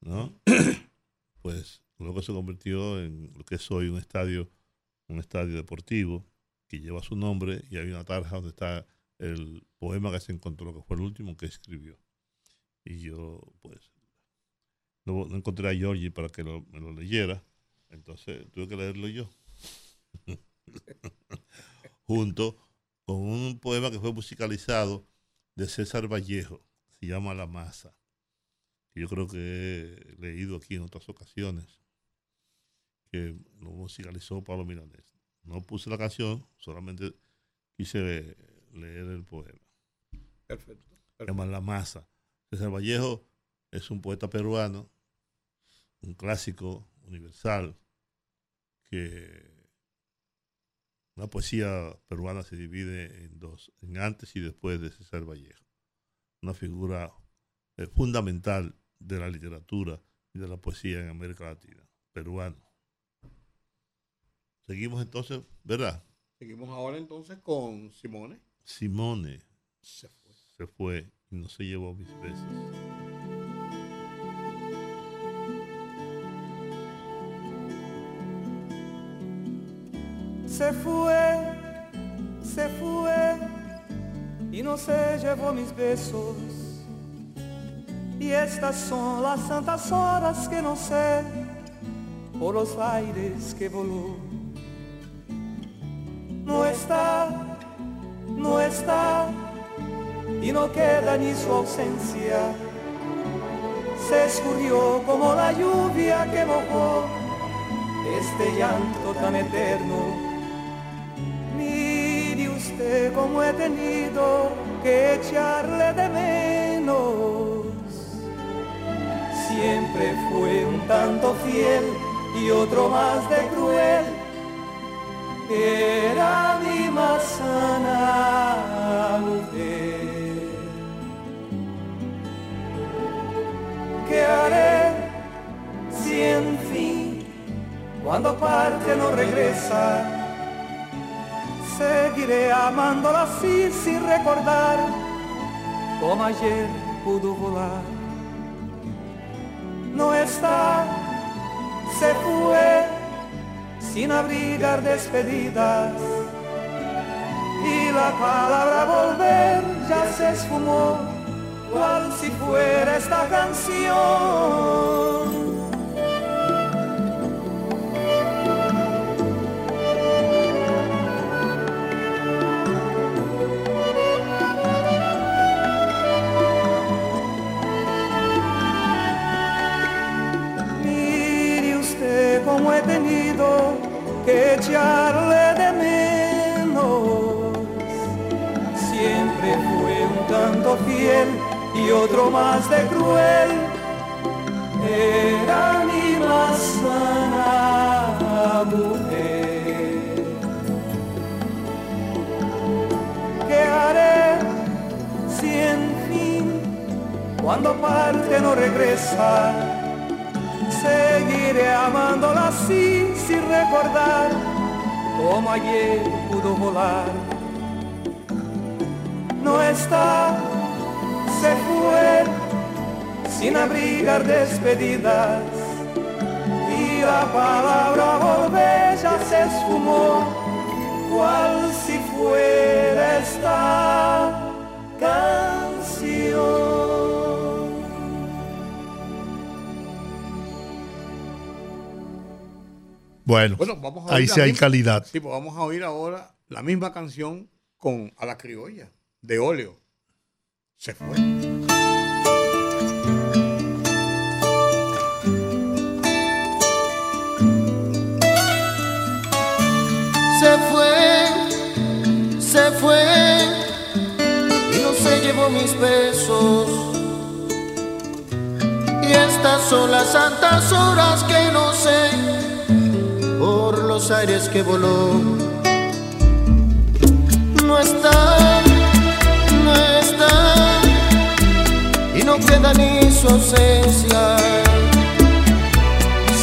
¿no? pues luego se convirtió en lo que es hoy un estadio, un estadio deportivo que lleva su nombre y hay una tarja donde está el poema que se encontró, que fue el último que escribió. Y yo, pues, no, no encontré a Georgie para que lo- me lo leyera, entonces tuve que leerlo yo. Junto con un poema que fue musicalizado de César Vallejo, se llama La Masa. Yo creo que he leído aquí en otras ocasiones, que lo musicalizó Pablo Milanés. No puse la canción, solamente quise le- leer el poema. Perfecto. Se llama La Masa. César Vallejo es un poeta peruano, un clásico universal, que una poesía peruana se divide en dos, en antes y después de César Vallejo. Una figura eh, fundamental de la literatura y de la poesía en América Latina, peruano. Seguimos entonces, ¿verdad? Seguimos ahora entonces con Simone. Simone Se fue. se fue y no se llevó mis besos. Se fue, se fue y no se llevó mis besos. Y estas son las santas horas que no sé por los aires que voló. No está, no está y no queda ni su ausencia. Se escurrió como la lluvia que mojó este llanto tan eterno. Usted cómo he tenido que echarle de menos. Siempre fue un tanto fiel y otro más de cruel. Era mi más sana. ¿Qué haré si en fin cuando parte no regresa? Seguiré amándola así sin recordar como ayer pudo volar. No está, se fue sin abrigar despedidas y la palabra volver ya se esfumó cual si fuera esta canción. echarle de menos. Siempre fue un tanto fiel y otro más de cruel. Era mi más sana mujer. ¿Qué haré si en fin cuando parte no regresa? seguiré amándola así sin recordar como ayer pudo volar. No está, se fue sin abrigar despedidas y la palabra volver se esfumó cual si fuera esta canción. Bueno, Bueno, vamos a ahí sí hay misma- calidad. Sí, pues vamos a oír ahora la misma canción con A la Criolla, de óleo. Se fue. Se fue, se fue y no se llevó mis besos. Y estas son las santas horas que no sé los aires que voló. No está, no está y no queda ni su ausencia.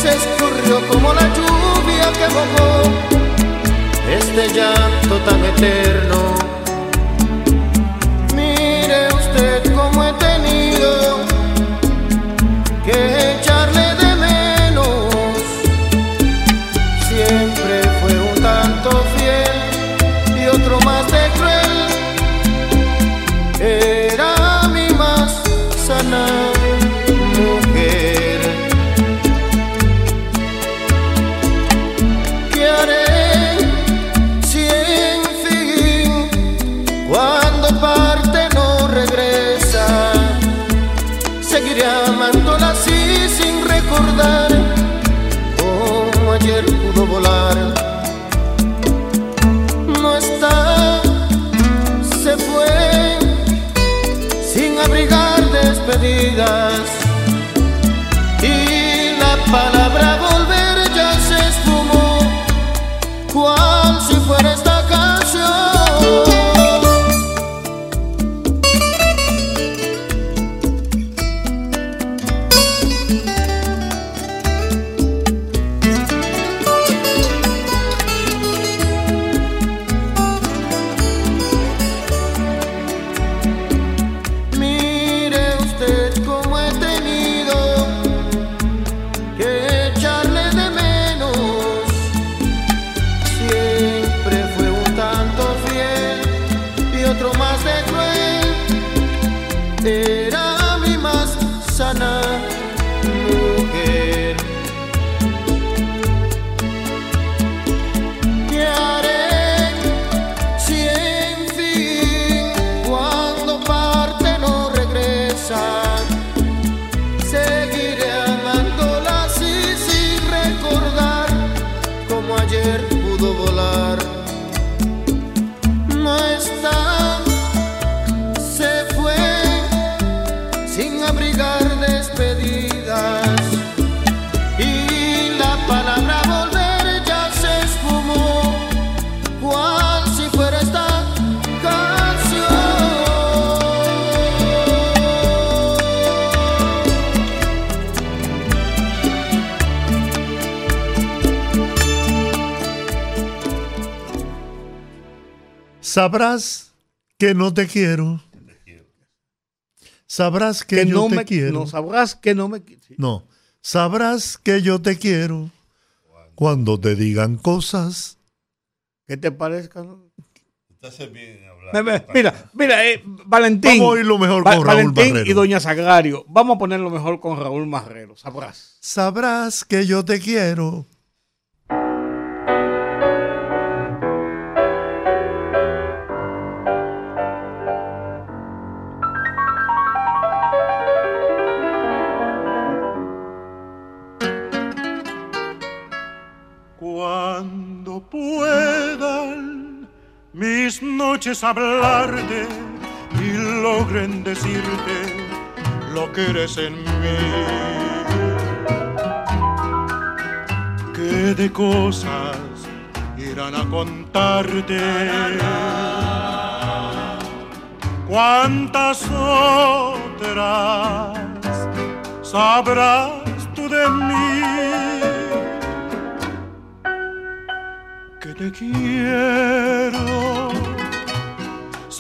Se escurrió como la lluvia que mojó este llanto tan eterno. Mire usted cómo he tenido que echarle Sabrás que no te quiero. Sabrás que, Que yo no te me- quiero. no, sabrás que no me sí. No, sabrás que yo te quiero cuando te digan cosas. ¿Qué te parezca? no? Usted hace bien en hablar. Mira, mira, eh, Valentín. Vamos a oír lo mejor Va- con Raúl Valentín Barrero. y Doña Sagrario. Vamos a ponerlo mejor con Raúl Marrero. Sabrás. Sabrás que yo te quiero. Mis noches hablarte y logren decirte lo que eres en mí. Que de cosas irán a contarte. Cuántas otras sabrás tú de mí que te quiero,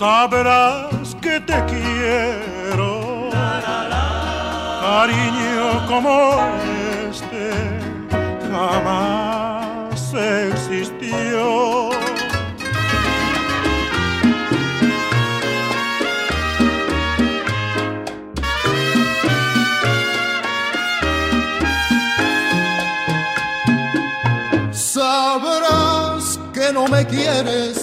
sabrás que te quiero, cariño como este jamás existió. Sabrás que no me quieres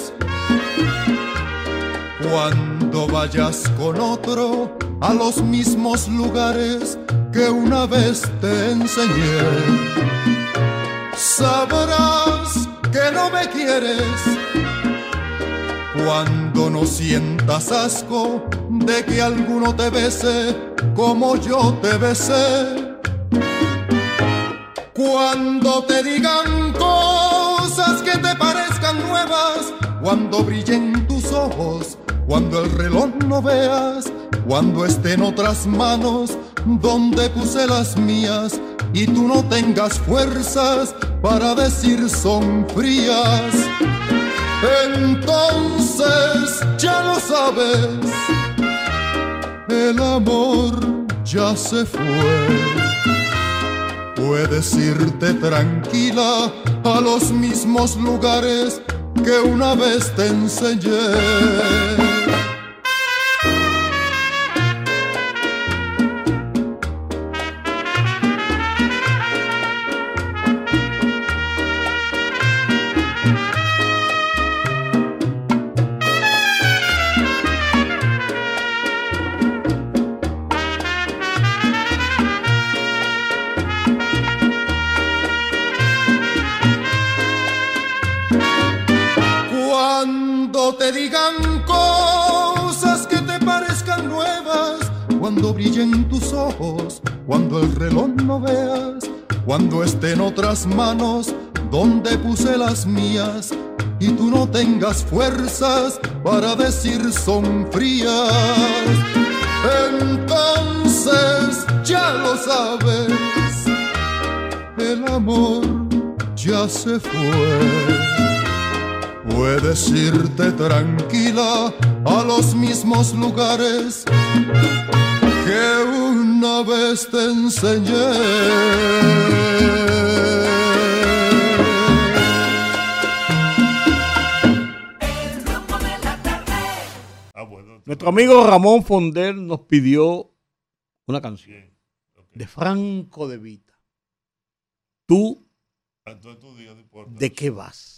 cuando vayas con otro a los mismos lugares que una vez te enseñé. Sabrás que no me quieres cuando no sientas asco de que alguno te bese como yo te besé. Cuando te digan cosas que te parezcan nuevas, cuando brillen tus ojos, cuando el reloj no veas, cuando esté en otras manos donde puse las mías y tú no tengas fuerzas para decir son frías. Entonces ya lo sabes, el amor ya se fue. Puedes irte tranquila a los mismos lugares que una vez te enseñé. Cuando brillen tus ojos, cuando el reloj no veas, cuando esté en otras manos donde puse las mías y tú no tengas fuerzas para decir son frías. Entonces ya lo sabes, el amor ya se fue. Puedes irte tranquila a los mismos lugares que una vez te enseñé. Nuestro amigo Ramón Fonder nos pidió una canción de Franco de Vita. Tú, ¿de qué vas?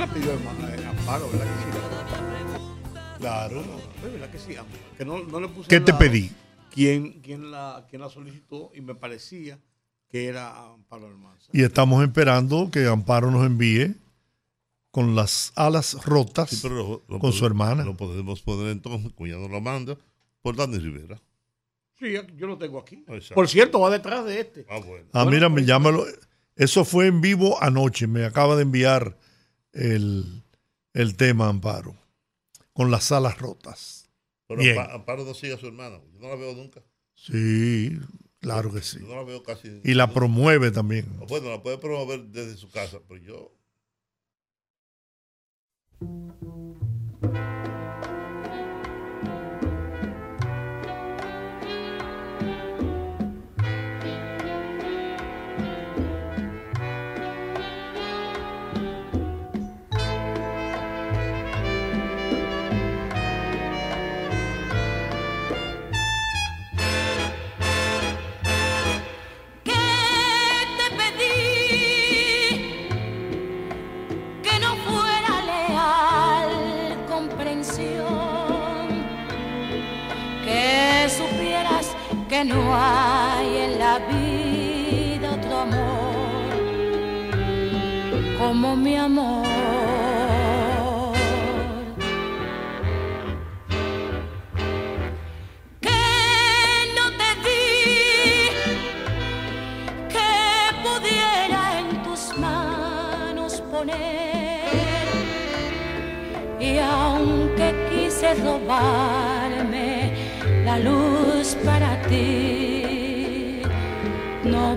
La pidió eh, Amparo, ¿verdad que sí? Claro. Es verdad que sí, Amparo, que no, no le puse ¿Qué te pedí? ¿Quién, quién, la, quién la solicitó? Y me parecía que era Amparo Almanza. Y estamos esperando que Amparo nos envíe con las alas rotas Sí, pero lo- lo con su hermana. Lo podemos poner entonces, nos lo manda, por Dani Rivera. Sí, yo lo tengo aquí. Exacto. Por cierto, va detrás de este. Ah, bueno. Ah, Bueno, mira, me pues, llámalo. Eso fue en vivo anoche. Me acaba de enviar el, el tema, Amparo, con las alas rotas. Pero Bien. Ampa- Amparo no sigue a su hermana. Yo no la veo nunca. Sí, claro que sí. Yo no la veo casi. Y la promueve también. Bueno, la puede promover desde su casa, pero yo. No hay en la vida otro amor como mi amor. Que no te di que pudiera en tus manos poner. Y aunque quise robarme la luz para ti, no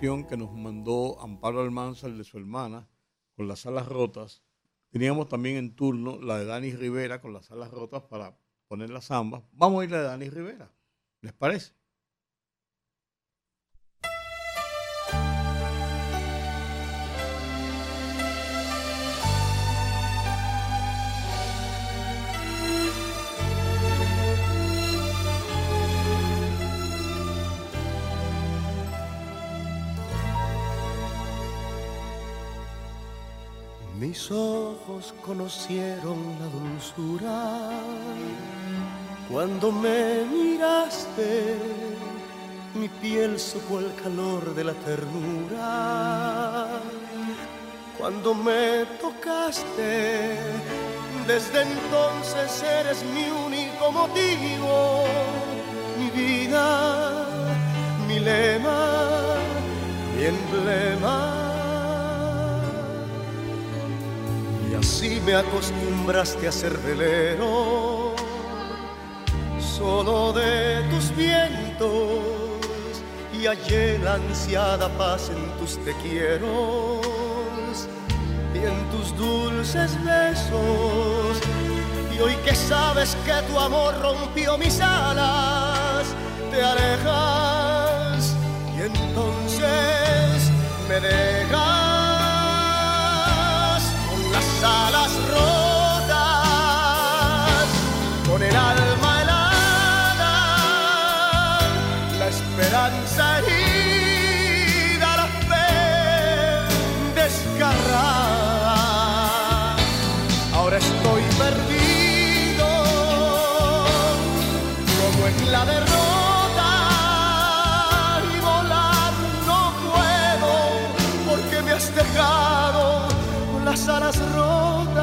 que nos mandó Amparo Almanzar de su hermana, con las alas rotas, teníamos también en turno la de Dani Rivera con las alas rotas para poner las ambas. Vamos a ir la de Dani Rivera. ¿Les parece? Mis ojos conocieron la dulzura cuando me miraste. Mi piel supo el calor de la ternura cuando me tocaste. Desde entonces eres mi único motivo, mi vida, mi lema, mi emblema. Y así me acostumbraste a ser velero, solo de tus vientos, y hallé la ansiada paz en tus te quieros y en tus dulces besos. Y hoy que sabes que tu amor rompió mis alas, te alejas y entonces me dejas las alas rotas, con el alma helada, la esperanza las alas rotas.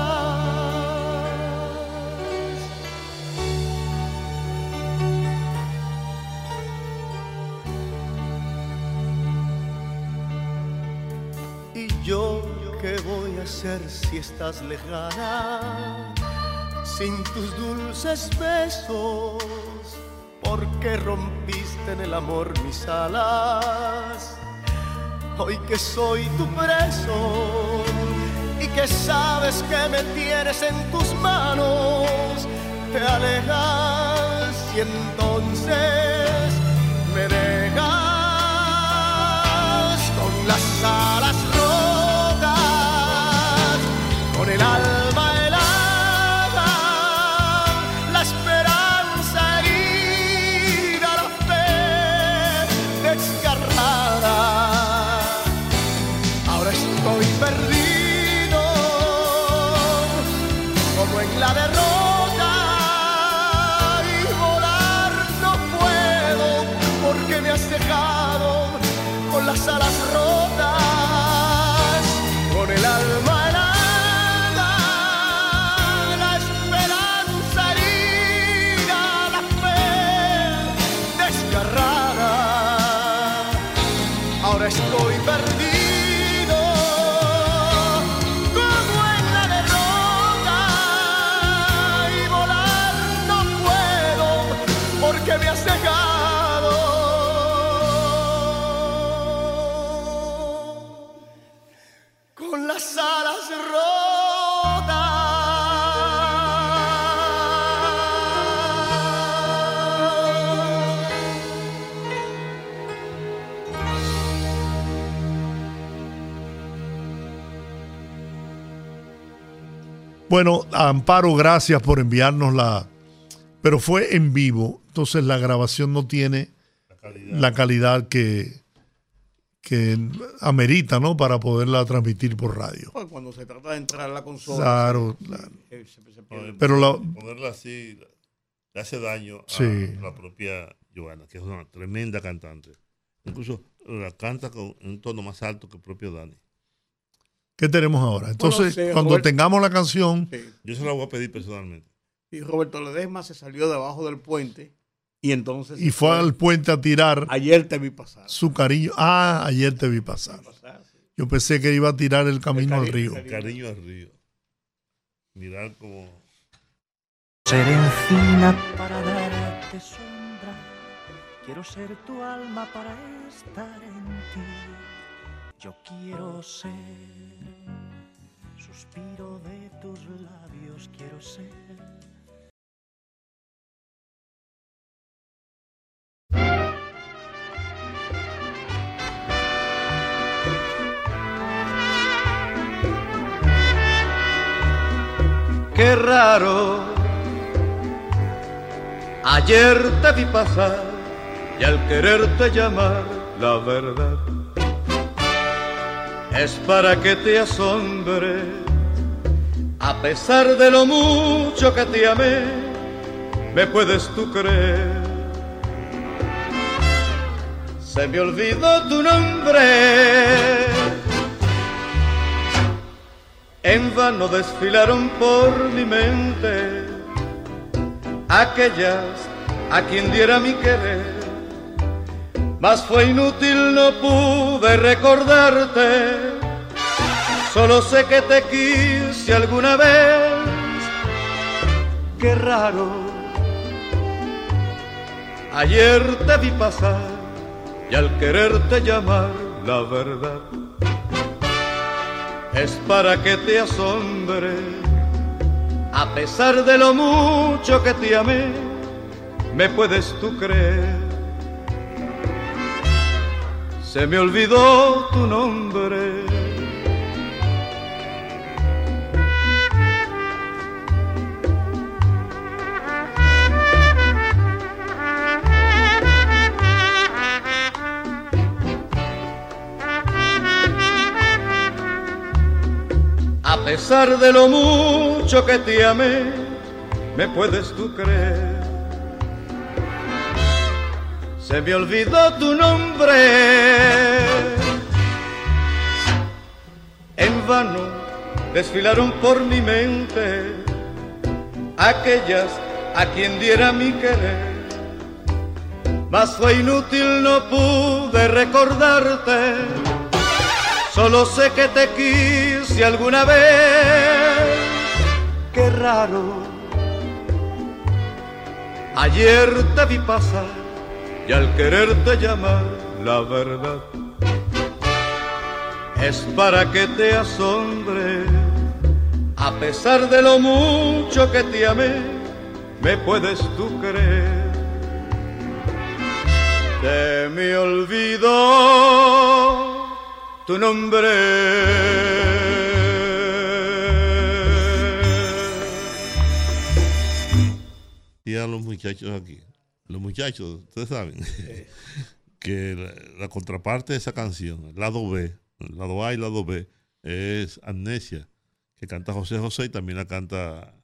Y yo, ¿qué voy a hacer si estás lejana? Sin tus dulces besos, porque rompiste en el amor mis alas. Hoy que soy tu preso que sabes que me tienes en tus manos, te alejas y entonces me dejas con las alas rotas, con el alma Bueno, Amparo, gracias por enviarnos la. Pero fue en vivo, entonces la grabación no tiene la calidad, que, que amerita, ¿no? Para poderla transmitir por radio. Pues cuando se trata de entrar a la consola. Claro, se- claro. se- se pierde. Pero la- Ponerla así le hace daño a Sí. la propia Joana, que es una tremenda cantante. Incluso la canta con un tono más alto que el propio Dani. ¿Qué tenemos ahora? Entonces, sí, cuando Roberto. tengamos la canción, Yo se la voy a pedir personalmente. Y Roberto Ledesma se salió debajo del puente y entonces. y fue al puente a tirar Ayer te vi pasar. su cariño. Ah, ayer te vi pasar. Yo pensé que iba a tirar el camino al río. El cariño al río. Mirar como Ser encina para darte sombra. Quiero ser tu alma para estar en ti. Yo quiero ser suspiro de tus labios. Quiero ser. Qué raro. Ayer te vi pasar y al quererte llamar la verdad es para que te asombre. A pesar de lo mucho que te amé, me puedes tú creer. Se me olvidó tu nombre. En vano desfilaron por mi mente aquellas a quien diera mi querer. Mas fue inútil, no pude recordarte. Solo sé que te quise alguna vez. Qué raro. Ayer te vi pasar y al quererte llamar la verdad es para que te asombre. A pesar de lo mucho que te amé, me puedes tú creer. Se me olvidó tu nombre. A pesar de lo mucho que te amé, me puedes tú creer. Se me olvidó tu nombre. En vano desfilaron por mi mente aquellas a quien diera mi querer. Mas fue inútil, no pude recordarte. Solo sé que te quise alguna vez. Qué raro. Ayer te vi pasar y al quererte llamar la verdad es para que te asombre. A pesar de lo mucho que te amé, me puedes tú creer. Se me olvidó tu nombre. y a los muchachos aquí. Los muchachos, ustedes saben que la, la contraparte de esa canción, el lado B, el lado A y el lado B, es Amnesia, que canta José José y también la canta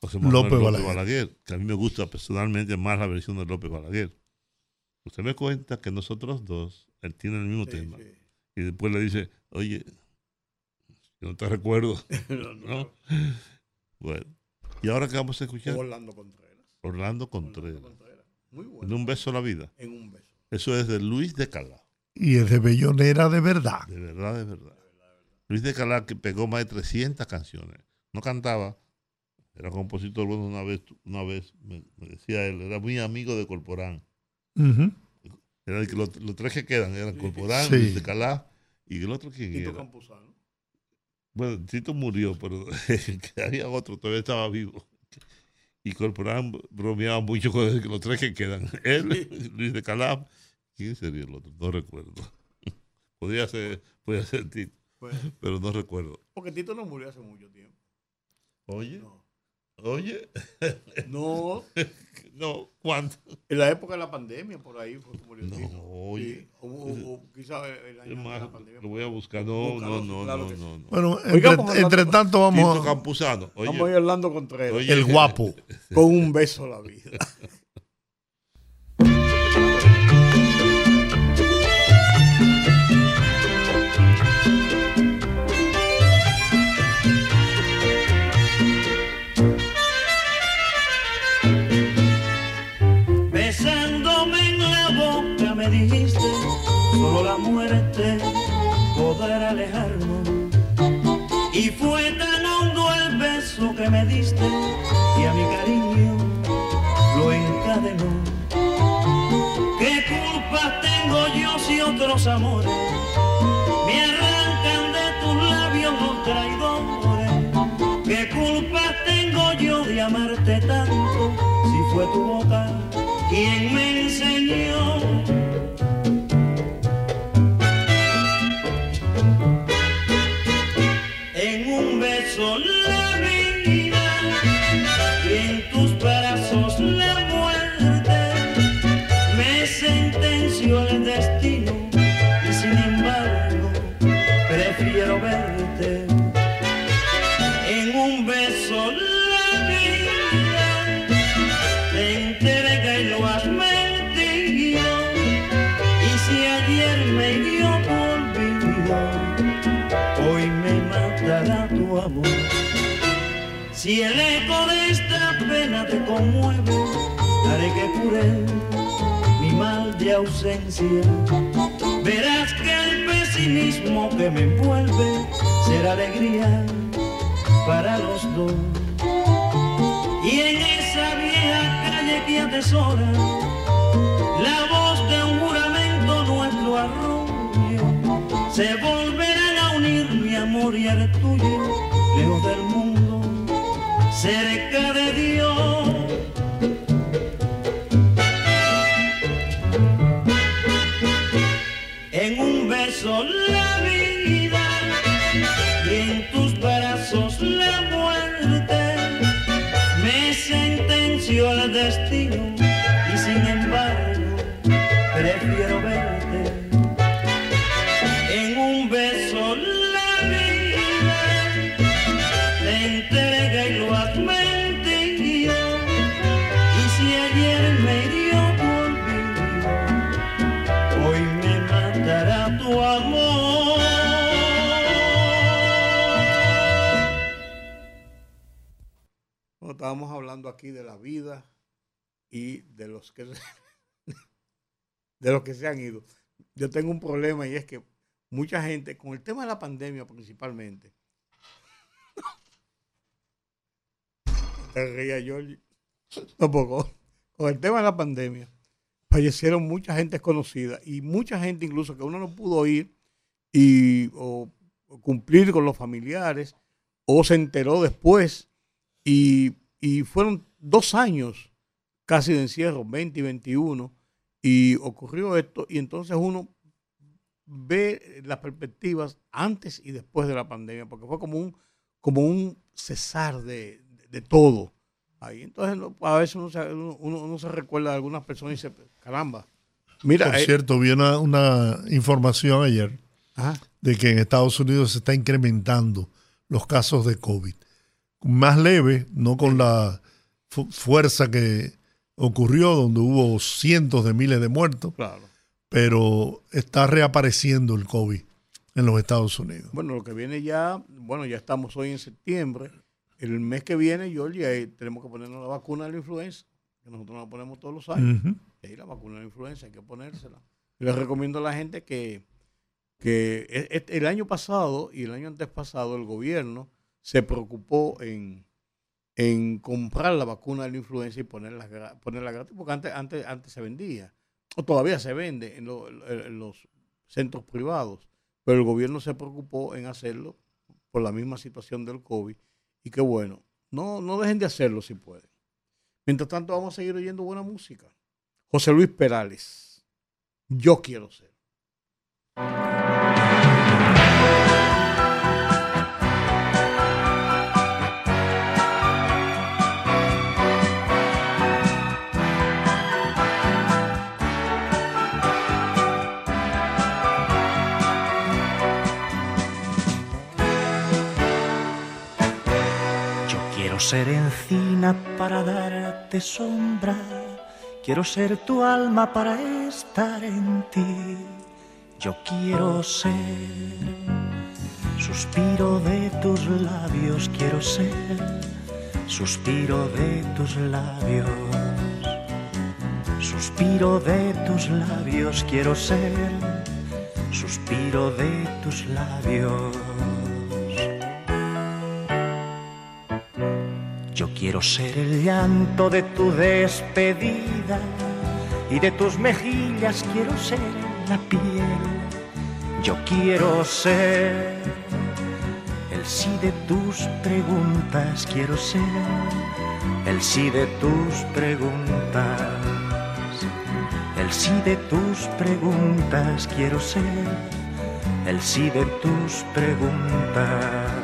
José Manuel López López, Balaguer. Balaguer. que a mí me gusta personalmente más la versión de López Balaguer. Usted me cuenta que nosotros dos, él tiene el mismo tema, y después le dice, oye, yo no te recuerdo. No, no. ¿no? Bueno, ¿y ahora qué vamos a escuchar? Orlando Contreras. Orlando Contreras. Muy En bueno. un beso a la vida. En un beso. Eso es de Luis de Calá. y es de Bellonera de verdad. De verdad, de verdad. Luis de Calá que pegó más de 300 canciones. No cantaba. Era compositor bueno una vez, una vez me, me decía él, era muy amigo de Corporán. Era el que los, los tres que quedan eran Corporán, Sí. Luis de Calá y el otro quién Tito era. Campuzano. Bueno, Tito murió, pero que había otro, todavía estaba vivo. Y Corporán bromeaba mucho con los tres que quedan. Él, Luis de Calab, ¿quién sería el otro? No recuerdo. Podría ser, podría ser Tito, Bueno. pero no recuerdo. Porque Tito no murió hace mucho tiempo. Oye. Oye. No. no, ¿cuánto? En la época de la pandemia, por ahí fue como digo. No, oye. Sí, o- o- o quizá el año Es de más, la pandemia. lo voy a buscar. No, Búscalo, no, no, claro no, que sí. no, no. Bueno, Oigamos entre, hablando- entre tanto vamos Tito a... Campuzano. Oye. Vamos a ir Orlando Contreras. Oye. El guapo. Con un beso a la vida. diste, y a mi cariño lo encadenó. ¿Qué culpa tengo yo si otros amores me arrancan de tus labios los traidores? ¿Qué culpa tengo yo de amarte tanto si fue tu boca quien me enseñó? Ausencia verás que el pesimismo que me envuelve será alegría para los dos. Y en esa vieja calle que atesora la voz de un juramento nuestro arroyo, se volverán a unir mi amor y el tuyo, lejos del mundo, cerca de Dios. Prefiero verte. En un beso la vida te entrega y lo has y si ayer me dio tu olvido hoy me matará tu amor. Bueno, estábamos hablando aquí de la vida y de los que de los que se han ido. Yo tengo un problema y es que mucha gente, con el tema de la pandemia principalmente, te reía tampoco, con el tema de la pandemia, fallecieron mucha gente conocida y mucha gente incluso que uno no pudo ir y o, o cumplir con los familiares o se enteró después y, y fueron dos años casi de encierro, 20 y 21, y ocurrió esto, y entonces uno ve las perspectivas antes y después de la pandemia, porque fue como un, como un cesar de, de todo. Ahí entonces no, a veces uno se, uno, uno se recuerda de algunas personas y dice, caramba, mira, Por eh, cierto, vi una, una información ayer Ajá. de que en Estados Unidos se está incrementando los casos de COVID. Más leve, no con la fu- fuerza que ocurrió, donde hubo cientos de miles de muertos, claro. pero está reapareciendo el COVID en los Estados Unidos. Bueno, lo que viene ya, bueno, ya estamos hoy en septiembre. El mes que viene, Georgia, ahí tenemos que ponernos la vacuna de la influenza, que nosotros nos la ponemos todos los años. Y ahí la vacuna de la influenza hay que ponérsela. Les recomiendo a la gente que, que e- e- el año pasado y el año antes pasado el gobierno se preocupó en, en comprar la vacuna de la influenza y ponerla, ponerla gratis, porque antes, antes, antes se vendía, o todavía se vende en los centros privados, pero el gobierno se preocupó en hacerlo por la misma situación del COVID. Y qué bueno, no, no dejen de hacerlo si pueden. Mientras tanto, vamos a seguir oyendo buena música. José Luis Perales, yo quiero ser. Ser encina para darte sombra, quiero ser tu alma para estar en ti. Yo quiero ser suspiro de tus labios, quiero ser suspiro de tus labios. Suspiro de tus labios, quiero ser suspiro de tus labios. Yo quiero ser el llanto de tu despedida y de tus mejillas quiero ser la piel. Yo quiero ser el sí de tus preguntas, quiero ser el sí de tus preguntas. El sí de tus preguntas, quiero ser el sí de tus preguntas.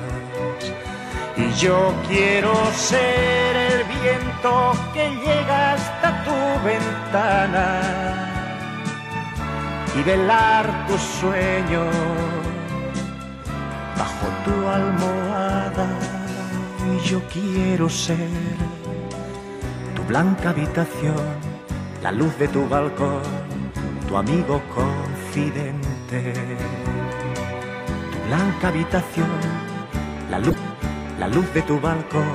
Yo quiero ser el viento que llega hasta tu ventana y velar tus sueños bajo tu almohada. Y yo quiero ser tu blanca habitación, la luz de tu balcón, tu amigo confidente. Tu blanca habitación, la luz la luz de tu balcón,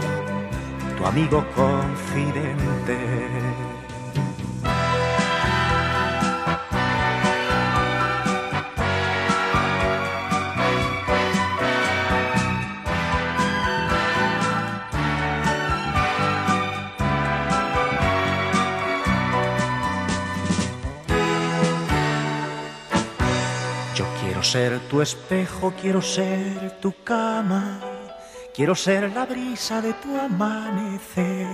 tu amigo confidente. Yo quiero ser tu espejo, quiero ser tu cama. Quiero ser la brisa de tu amanecer.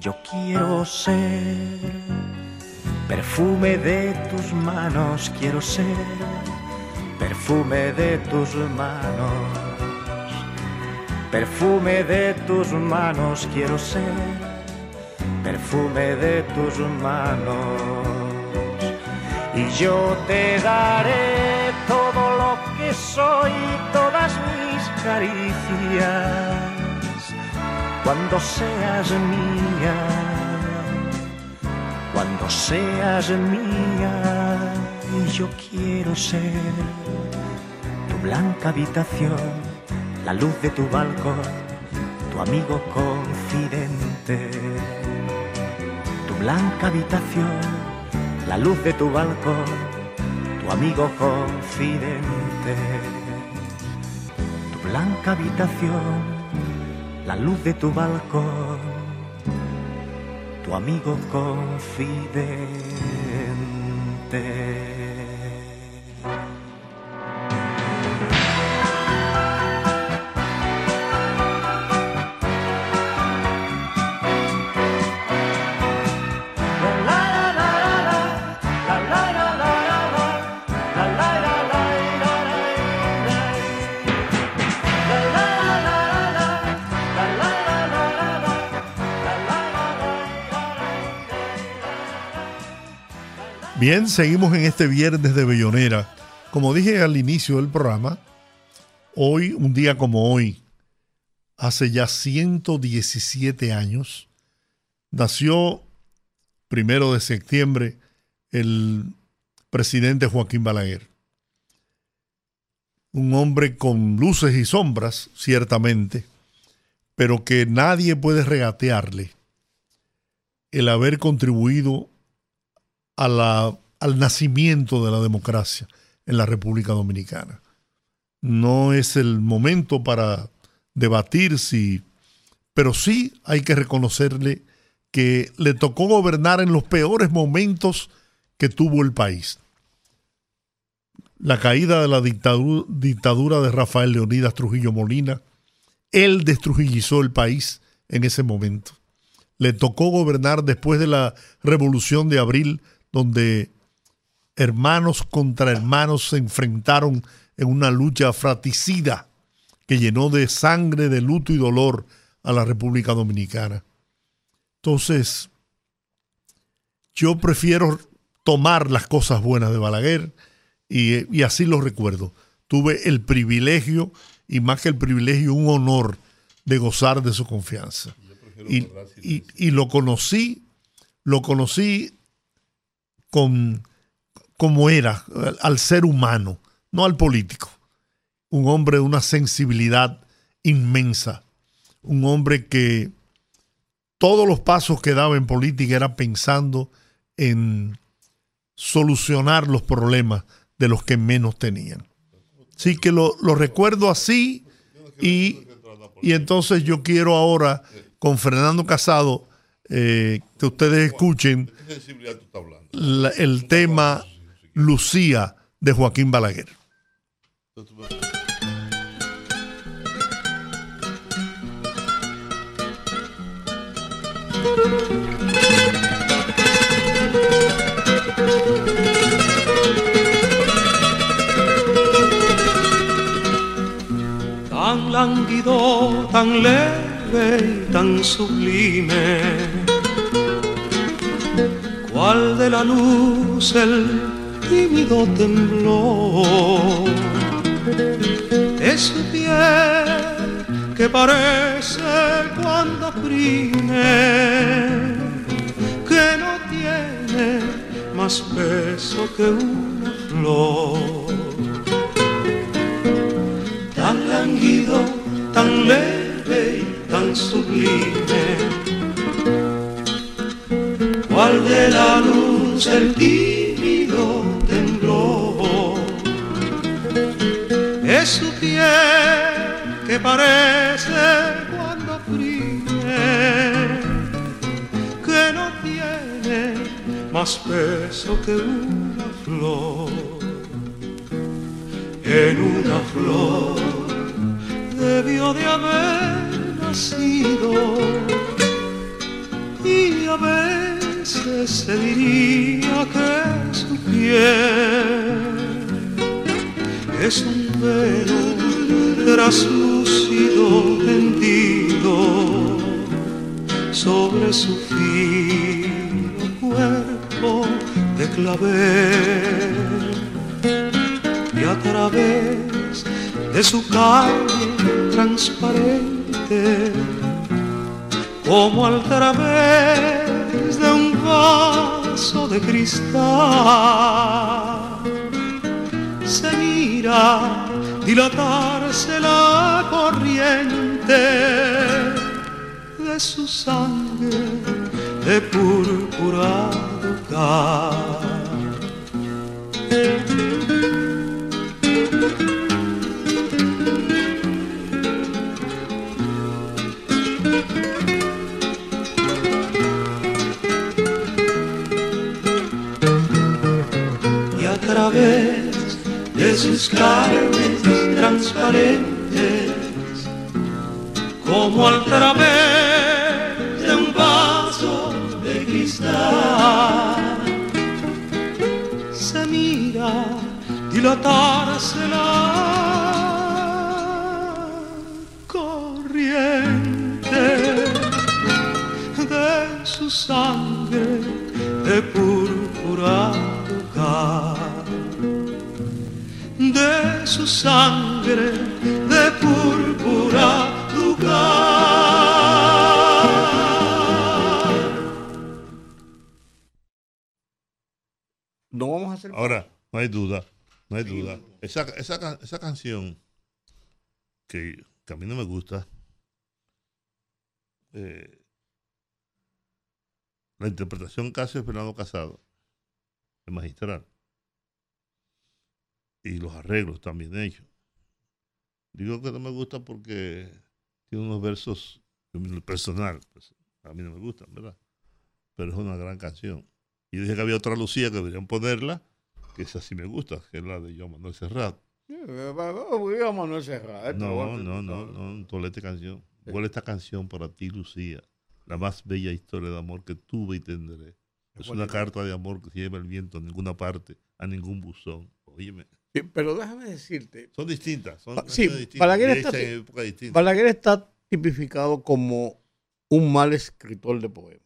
Yo quiero ser perfume de tus manos. Quiero ser perfume de tus manos. Perfume de tus manos. Quiero ser perfume de tus manos. Y yo te daré todo lo que soy, todas mis caricias, cuando seas mía, cuando seas mía, y yo quiero ser tu blanca habitación, la luz de tu balcón, tu amigo confidente, tu blanca habitación, la luz de tu balcón, tu amigo confidente blanca habitación, la luz de tu balcón, tu amigo confidente. Bien, seguimos en este viernes de Bellonera. Como dije al inicio del programa, hoy, un día como hoy, hace ya 117 años, nació primero de septiembre el presidente Joaquín Balaguer. Un hombre con luces y sombras, ciertamente, pero que nadie puede regatearle el haber contribuido a la, al nacimiento de la democracia en la República Dominicana. No es el momento para debatir si, pero sí hay que reconocerle que le tocó gobernar en los peores momentos que tuvo el país. La caída de la dictadura, dictadura de Rafael Leonidas Trujillo Molina, él destrujillizó el país en ese momento. Le tocó gobernar después de la revolución de abril donde hermanos contra hermanos se enfrentaron en una lucha fratricida que llenó de sangre, de luto y dolor a la República Dominicana. Entonces, yo prefiero tomar las cosas buenas de Balaguer y, y así lo recuerdo. Tuve el privilegio, y más que el privilegio, un honor de gozar de su confianza. Y, y- y lo conocí, lo conocí con como era, al- ser humano, no al político. Un hombre de una sensibilidad inmensa. Un hombre que todos los pasos que daba en política era pensando en solucionar los problemas de los que menos tenían. Sí que lo, lo recuerdo así y, y entonces yo quiero ahora con Fernando Casado eh, que ustedes escuchen el tema Lucía de Joaquín Balaguer. tan lánguido, tan tan sublime. ¿Cuál de la luz el tímido temblor? Es su piel que parece cuando oprime, que no tiene más peso que una flor tan languido, tan leve tan sublime. ¿Cuál de la luz el tímido temblor? Es su piel que parece cuando oprime, que no tiene más peso que una flor en una flor debió de haber y a veces se diría que su piel es un velo traslúcido tendido sobre su fino cuerpo de clavel. Y a través de su carne transparente, como al través de un vaso de cristal, se mira dilatarse la corriente de su sangre de purpurado cal. Carnes transparentes, como al través de un vaso de cristal, se mira dilatarse la corriente de su sangre de purpurado su sangre de purpurado cal. No vamos a hacer. Ahora, no hay duda, no hay duda. Esa, esa, esa canción que, que a mí no me gusta, eh, la interpretación casi de Fernando Casado, el magistral, y los arreglos también hechos. Digo que no me gusta porque tiene unos versos personal, pues, a mí no me gustan, ¿verdad? Pero es una gran canción. Y dije que había otra Lucía que deberían ponerla, que esa sí me gusta, que es la de Joan Manuel Serrat. Viva Manuel Serrat. a No, no, no, no, tolete canción. Vuela esta canción para ti, Lucía, la más bella historia de amor que tuve y tendré. Es una carta de amor que lleva el viento a ninguna parte, a ningún buzón. Óyeme. Sí, pero déjame decirte. Son distintas. Son sí, distintas, Balaguer está, distinta. Balaguer está tipificado como un mal escritor de poemas.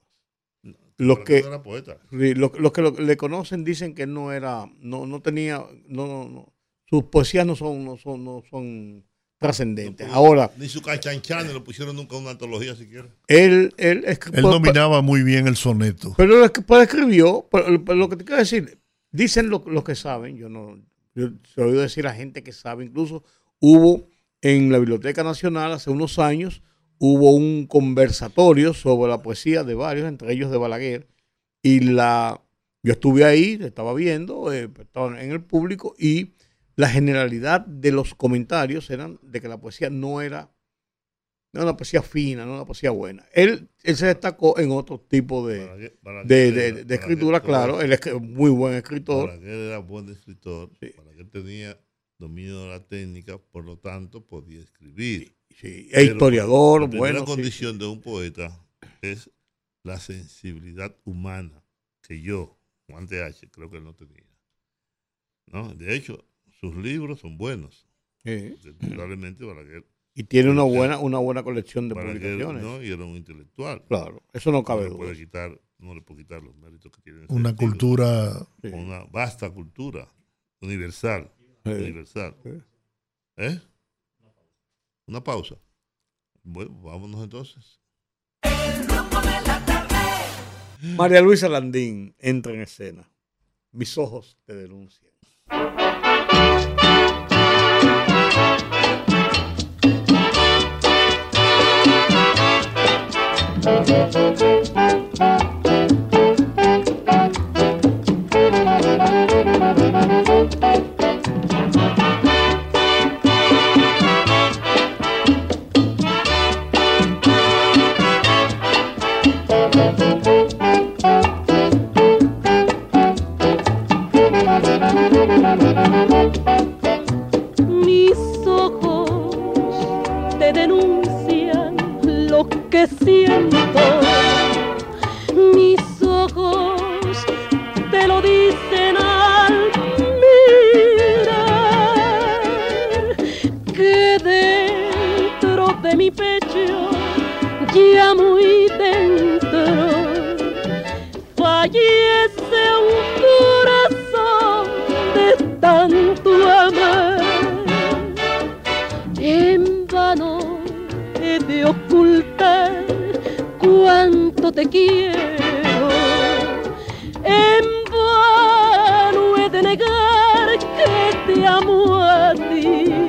Los Balaguer que, no era poeta. sí, los, los que lo- le conocen dicen que no era, no, no tenía, no, no, no, sus poesías no son, no son, no son trascendentes. Ahora, Ni su canchanchán lo pusieron nunca en una antología siquiera. él, él, es- Él dominaba muy bien el soneto. Pero lo que pues escribió, pero- pero lo que te quiero decir, dicen lo- los que saben, yo no, yo se lo decir a gente que sabe, incluso hubo en la Biblioteca Nacional hace unos años, hubo un conversatorio sobre la poesía de varios, entre ellos de Balaguer, y la, yo estuve ahí, estaba viendo, eh, estaba en el público, y la generalidad de los comentarios eran de que la poesía no era no una poesía fina, no una poesía buena. Él, él se destacó en otro tipo de, de, de- era- de escritura, claro. Él es que- muy buen escritor. Balaguer era buen escritor. Balaguer tenía dominio de la técnica, por lo tanto podía escribir. Sí, e historiador, la bueno, sí, condición de un poeta es la sensibilidad humana que yo, Juan de H., creo que él no tenía. ¿No? De hecho, sus libros son buenos. Sí. Indudablemente Balaguer. Y tiene una buena, una buena colección de publicaciones. ¿no? Y era un intelectual. Claro, eso no cabe le duda. puede quitar, no le puede quitar los méritos que tiene. Una estilo. cultura- Una vasta cultura, universal. Sí. Universal. ¿Eh? Una pausa. Bueno, vámonos entonces. María Luisa Landín entra en escena. Mis ojos te denuncian. Que siento. Cuánto te quiero. En vano he de negar que te amo a ti.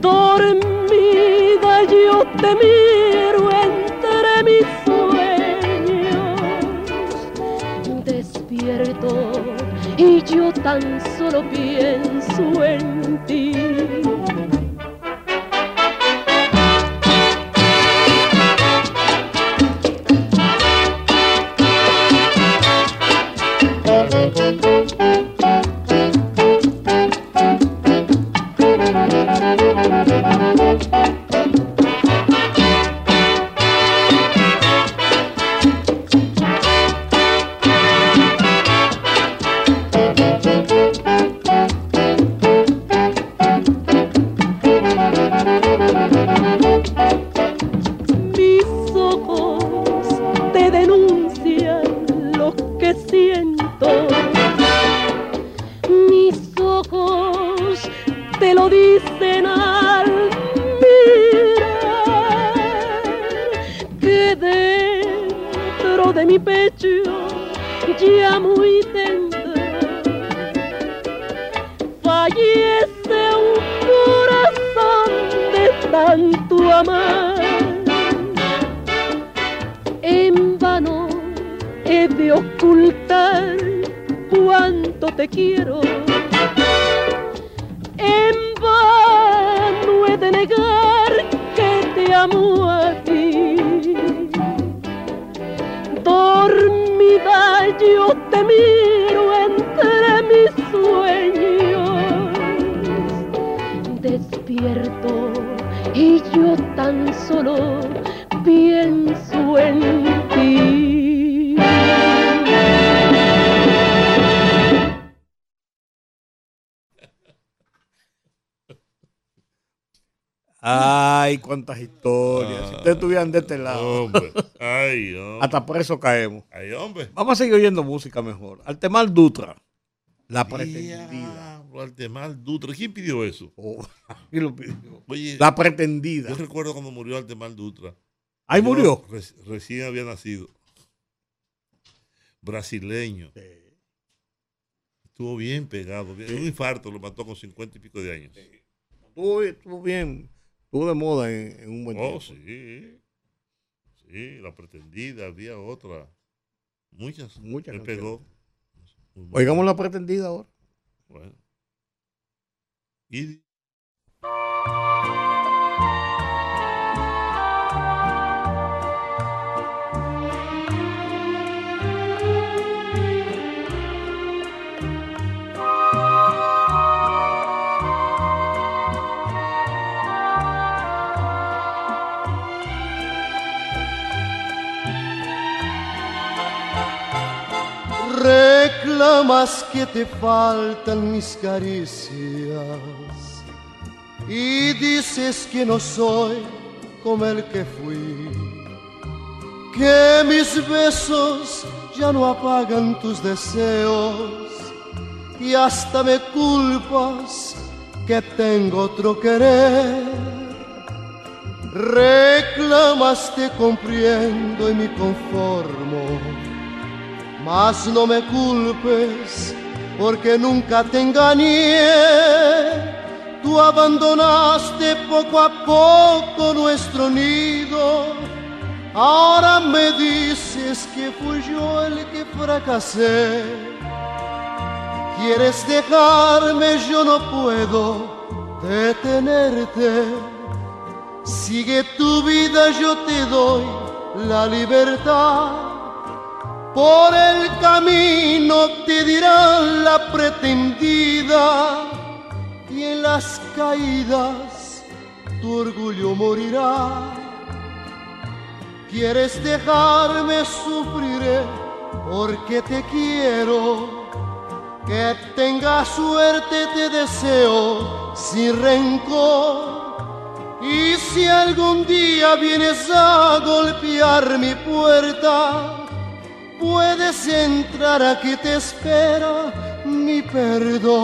Dormida yo te miro entre mis sueños. Despierto y yo tan solo pienso en ti. He de ocultar cuánto te quiero. En vano he de negar que te amo a ti. Dormida yo te miro entre mis sueños. Despierto y yo tan solo pienso en Ay, cuántas historias. Si ustedes estuvieran de este lado. Ah. Hombre, ay, hombre. Hasta por eso caemos. Ay, hombre. Vamos a seguir oyendo música mejor. Altemar Dutra. La pretendida. Altemar Dutra. ¿Quién pidió eso? ¿Quién lo pidió? Oye, La pretendida. Yo recuerdo cuando murió Altemar Dutra. ¿Ahí Yo murió? reci- recién había nacido. Brasileño. Estuvo bien pegado. bien- Un infarto lo mató con cincuenta y pico de años. Estuvo, estuvo bien. Estuvo de moda en, en un buen Oh, tiempo. sí. Sí, la pretendida, había otra. Muchas. Muchas pegó. Oigamos la pretendida ahora. Bueno. Y Reclamas que te faltan mis caricias y dices que no soy como el que fui, que mis besos ya no apagan tus deseos y hasta me culpas que tengo otro querer. Reclamas te comprendo y me conformo mas no me culpes porque nunca te engañé. Tú abandonaste poco a poco nuestro nido. Ahora me dices que fui yo el que fracasé. Quieres dejarme, yo no puedo detenerte. Sigue tu vida, yo te doy la libertad. Por el camino te dirán la pretendida y en las caídas tu orgullo morirá. Quieres dejarme sufriré porque te quiero. Que tengas suerte te deseo sin rencor. Y si algún día vienes a golpear mi puerta, puedes entrar aquí te espera mi perdón.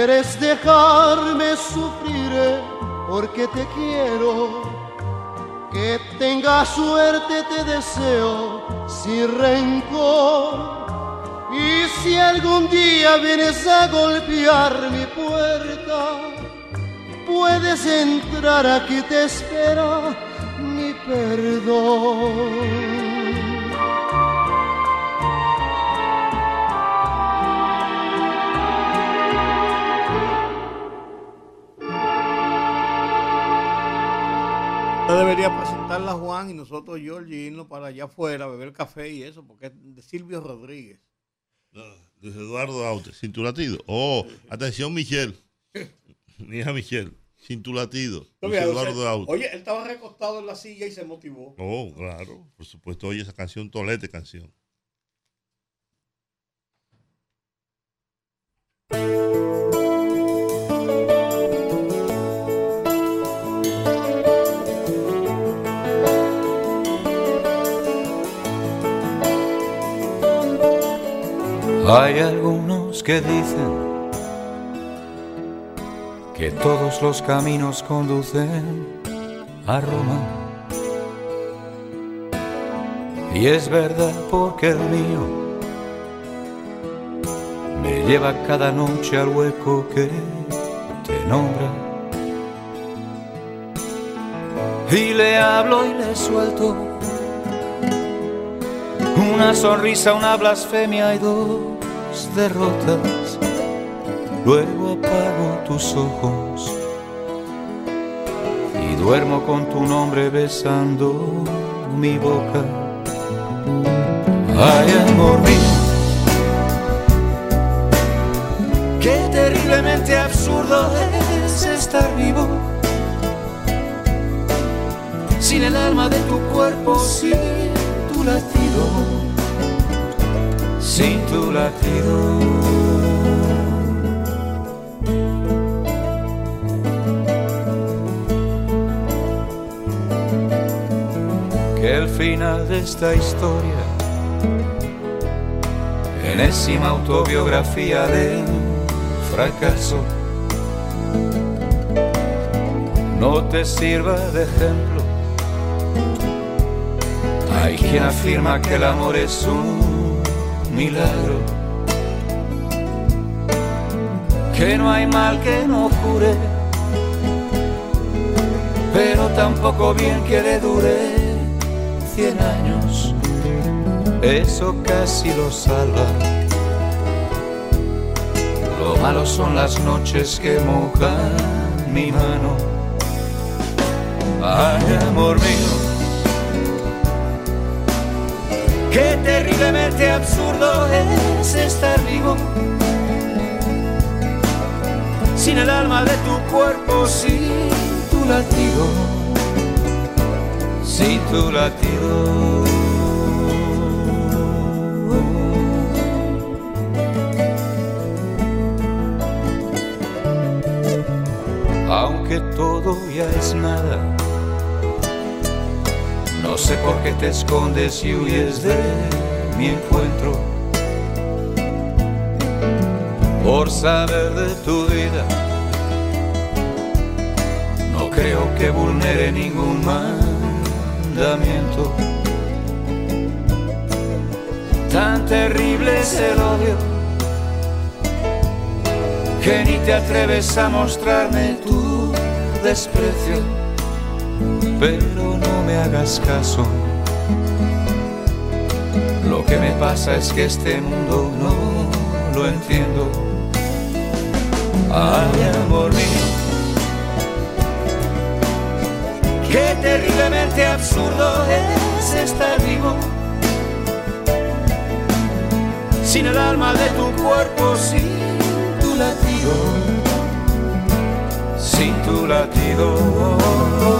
Quieres dejarme sufrir porque te quiero. Que tengas suerte te deseo sin rencor. Y si algún día vienes a golpear mi puerta, puedes entrar aquí te espera mi perdón. Debería presentarla a Juan y nosotros, George, irnos para allá afuera a beber café y eso, porque es de Silvio Rodríguez. No, Luis Eduardo Aute, cintulatido. Oh, atención, Michelle. Mi hija Michelle. Luis Oye, Eduardo Aute. Oye, él estaba recostado en la silla y se motivó. Oh, claro, por supuesto, oye esa canción, tolete canción. Hay algunos que dicen que todos los caminos conducen a Roma. Y es verdad porque el mío me lleva cada noche al hueco que te nombra. Y le hablo y le suelto una sonrisa, una blasfemia y dos derrotas. Luego apago tus ojos y duermo con tu nombre besando mi boca. Ay, amor mío, qué terriblemente absurdo es estar vivo sin el alma de tu cuerpo, sin tu latido, sin tu latido. Que el final de esta historia, enésima autobiografía de fracaso, no te sirva de ejemplo. Hay quien afirma que el amor es un milagro, que no hay mal que no cure, pero tampoco bien que le dure cien años, eso casi lo salva. Lo malo son las noches que mojan mi mano. Ay, amor mío, qué terriblemente absurdo es estar vivo. Sin el alma de tu cuerpo, sin tu latido, sin tu latido. Aunque todo ya es nada, no sé por qué te escondes y huyes de mi encuentro. Por saber de tu vida, no creo que vulnere ningún mandamiento. Tan terrible es el odio que ni te atreves a mostrarme tu desprecio, pero no me hagas caso. Lo que me pasa es que este mundo no lo entiendo. Ay, amor mío, qué terriblemente absurdo es estar vivo. Sin el alma de tu cuerpo, sin tu latido, sin tu latido.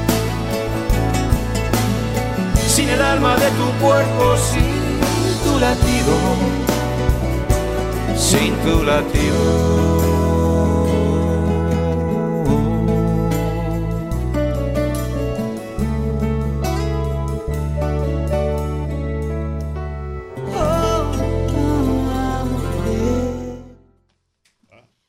sin el alma de tu cuerpo, sin tu latido, sin tu latido.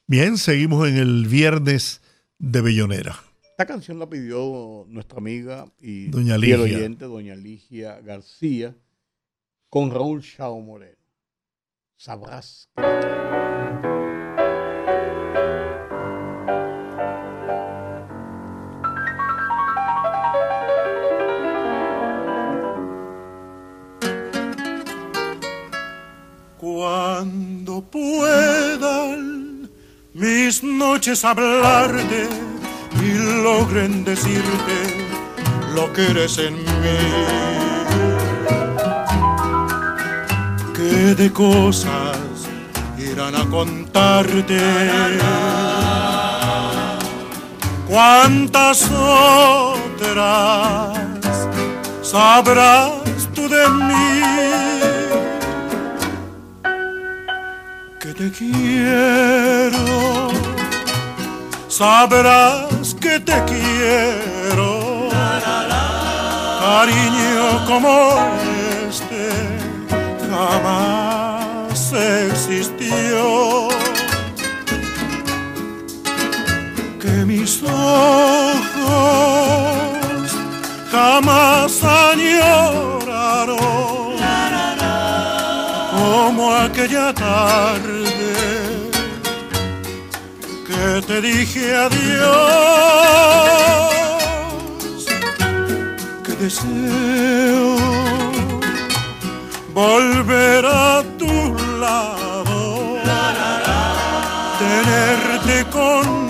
Bien, seguimos en el viernes de Bellonera. Esta canción la pidió nuestra amiga y Doña Ligia. oyente, doña Ligia García, con Raúl Chao Moreno. Sabrás. Cuando puedan mis noches hablarte y logren decirte lo que eres en mí, que de cosas irán a contarte. Cuántas otras sabrás tú de mí. que te quiero, sabrás que te quiero, cariño como este jamás existió. Que mis ojos jamás añoraron como aquella tarde que te dije adiós, que deseo volver a tu lado, tenerte conmigo,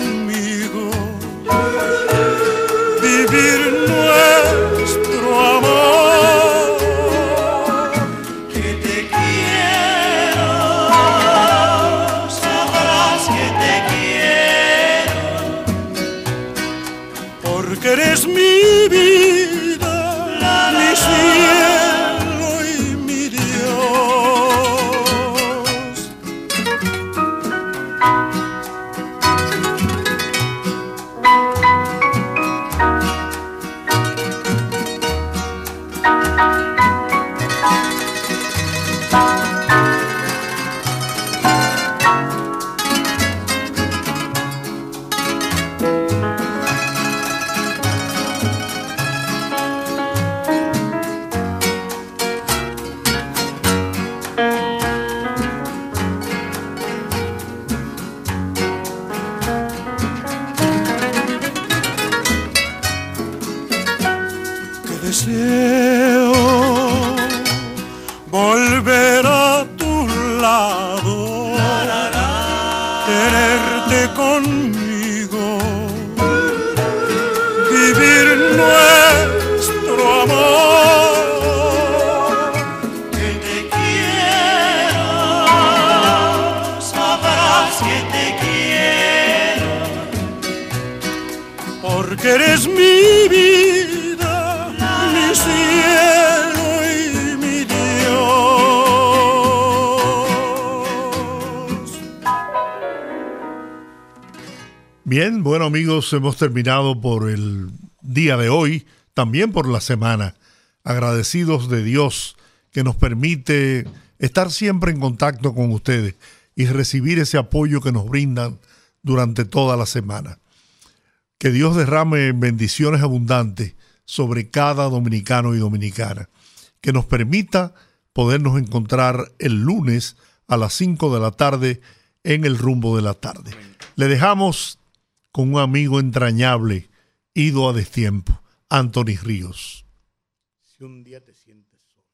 bueno amigos, hemos terminado por el día de hoy, también por la semana. Agradecidos de Dios que nos permite estar siempre en contacto con ustedes y recibir ese apoyo que nos brindan durante toda la semana. Que Dios derrame bendiciones abundantes sobre cada dominicano y dominicana. Que nos permita podernos encontrar el lunes a las 5 de la tarde en el rumbo de la tarde. Le dejamos con un amigo entrañable, ido a destiempo, Anthony Ríos. Si un día te sientes solo.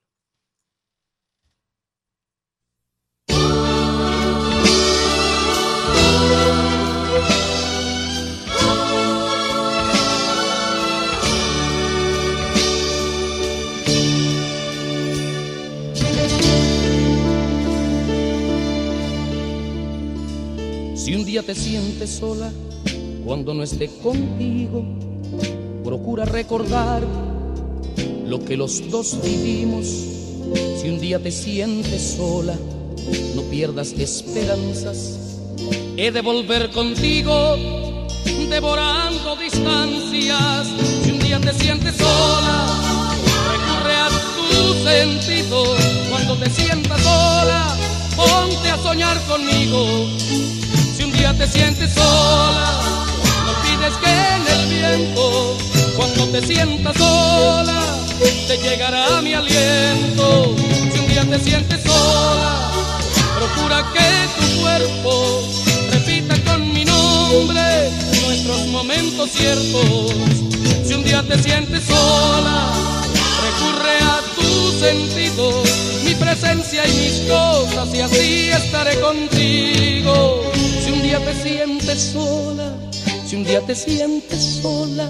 Si un día te sientes sola, cuando no esté contigo, procura recordar lo que los dos vivimos. Si un día te sientes sola, no pierdas esperanzas. He de volver contigo, devorando distancias. Si un día te sientes sola, recurre a tu sentido. Cuando te sientas sola, ponte a soñar conmigo. Si un día te sientes sola, olvides que en el viento, cuando te sientas sola, te llegará mi aliento. Si un día te sientes sola, procura que tu cuerpo repita con mi nombre nuestros momentos ciertos. Si un día te sientes sola, recurre a tu sentido, mi presencia y mis cosas, y así estaré contigo. Si un día te sientes sola, si un día te sientes sola.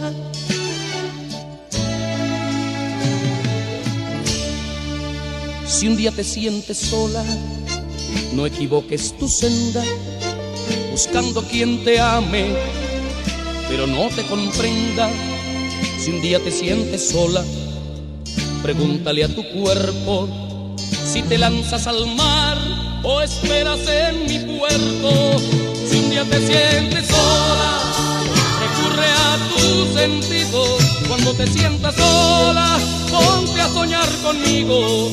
Si un día te sientes sola, no equivoques tu senda, buscando quien te ame, pero no te comprenda. Si un día te sientes sola, pregúntale a tu cuerpo si te lanzas al mar o esperas en mi puerto. Si un día te sientes sola, a tus sentidos. Cuando te sientas sola, ponte a soñar conmigo.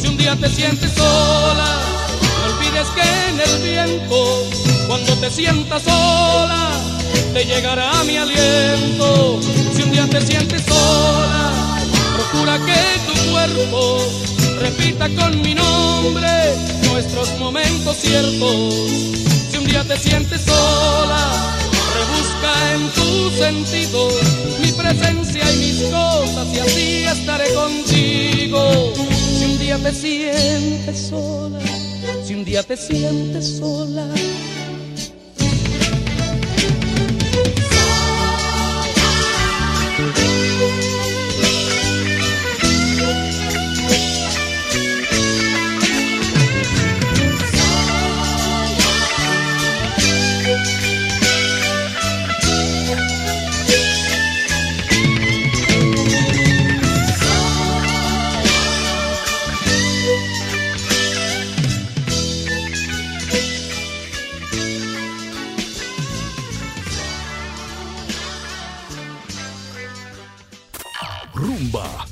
Si un día te sientes sola, no olvides que en el viento, cuando te sientas sola, te llegará mi aliento. Si un día te sientes sola, procura que tu cuerpo repita con mi nombre nuestros momentos ciertos. Si un día te sientes sola, Rebusca en tu sentido mi presencia y mis cosas y así estaré contigo. Si un día te sientes sola, si un día te sientes sola.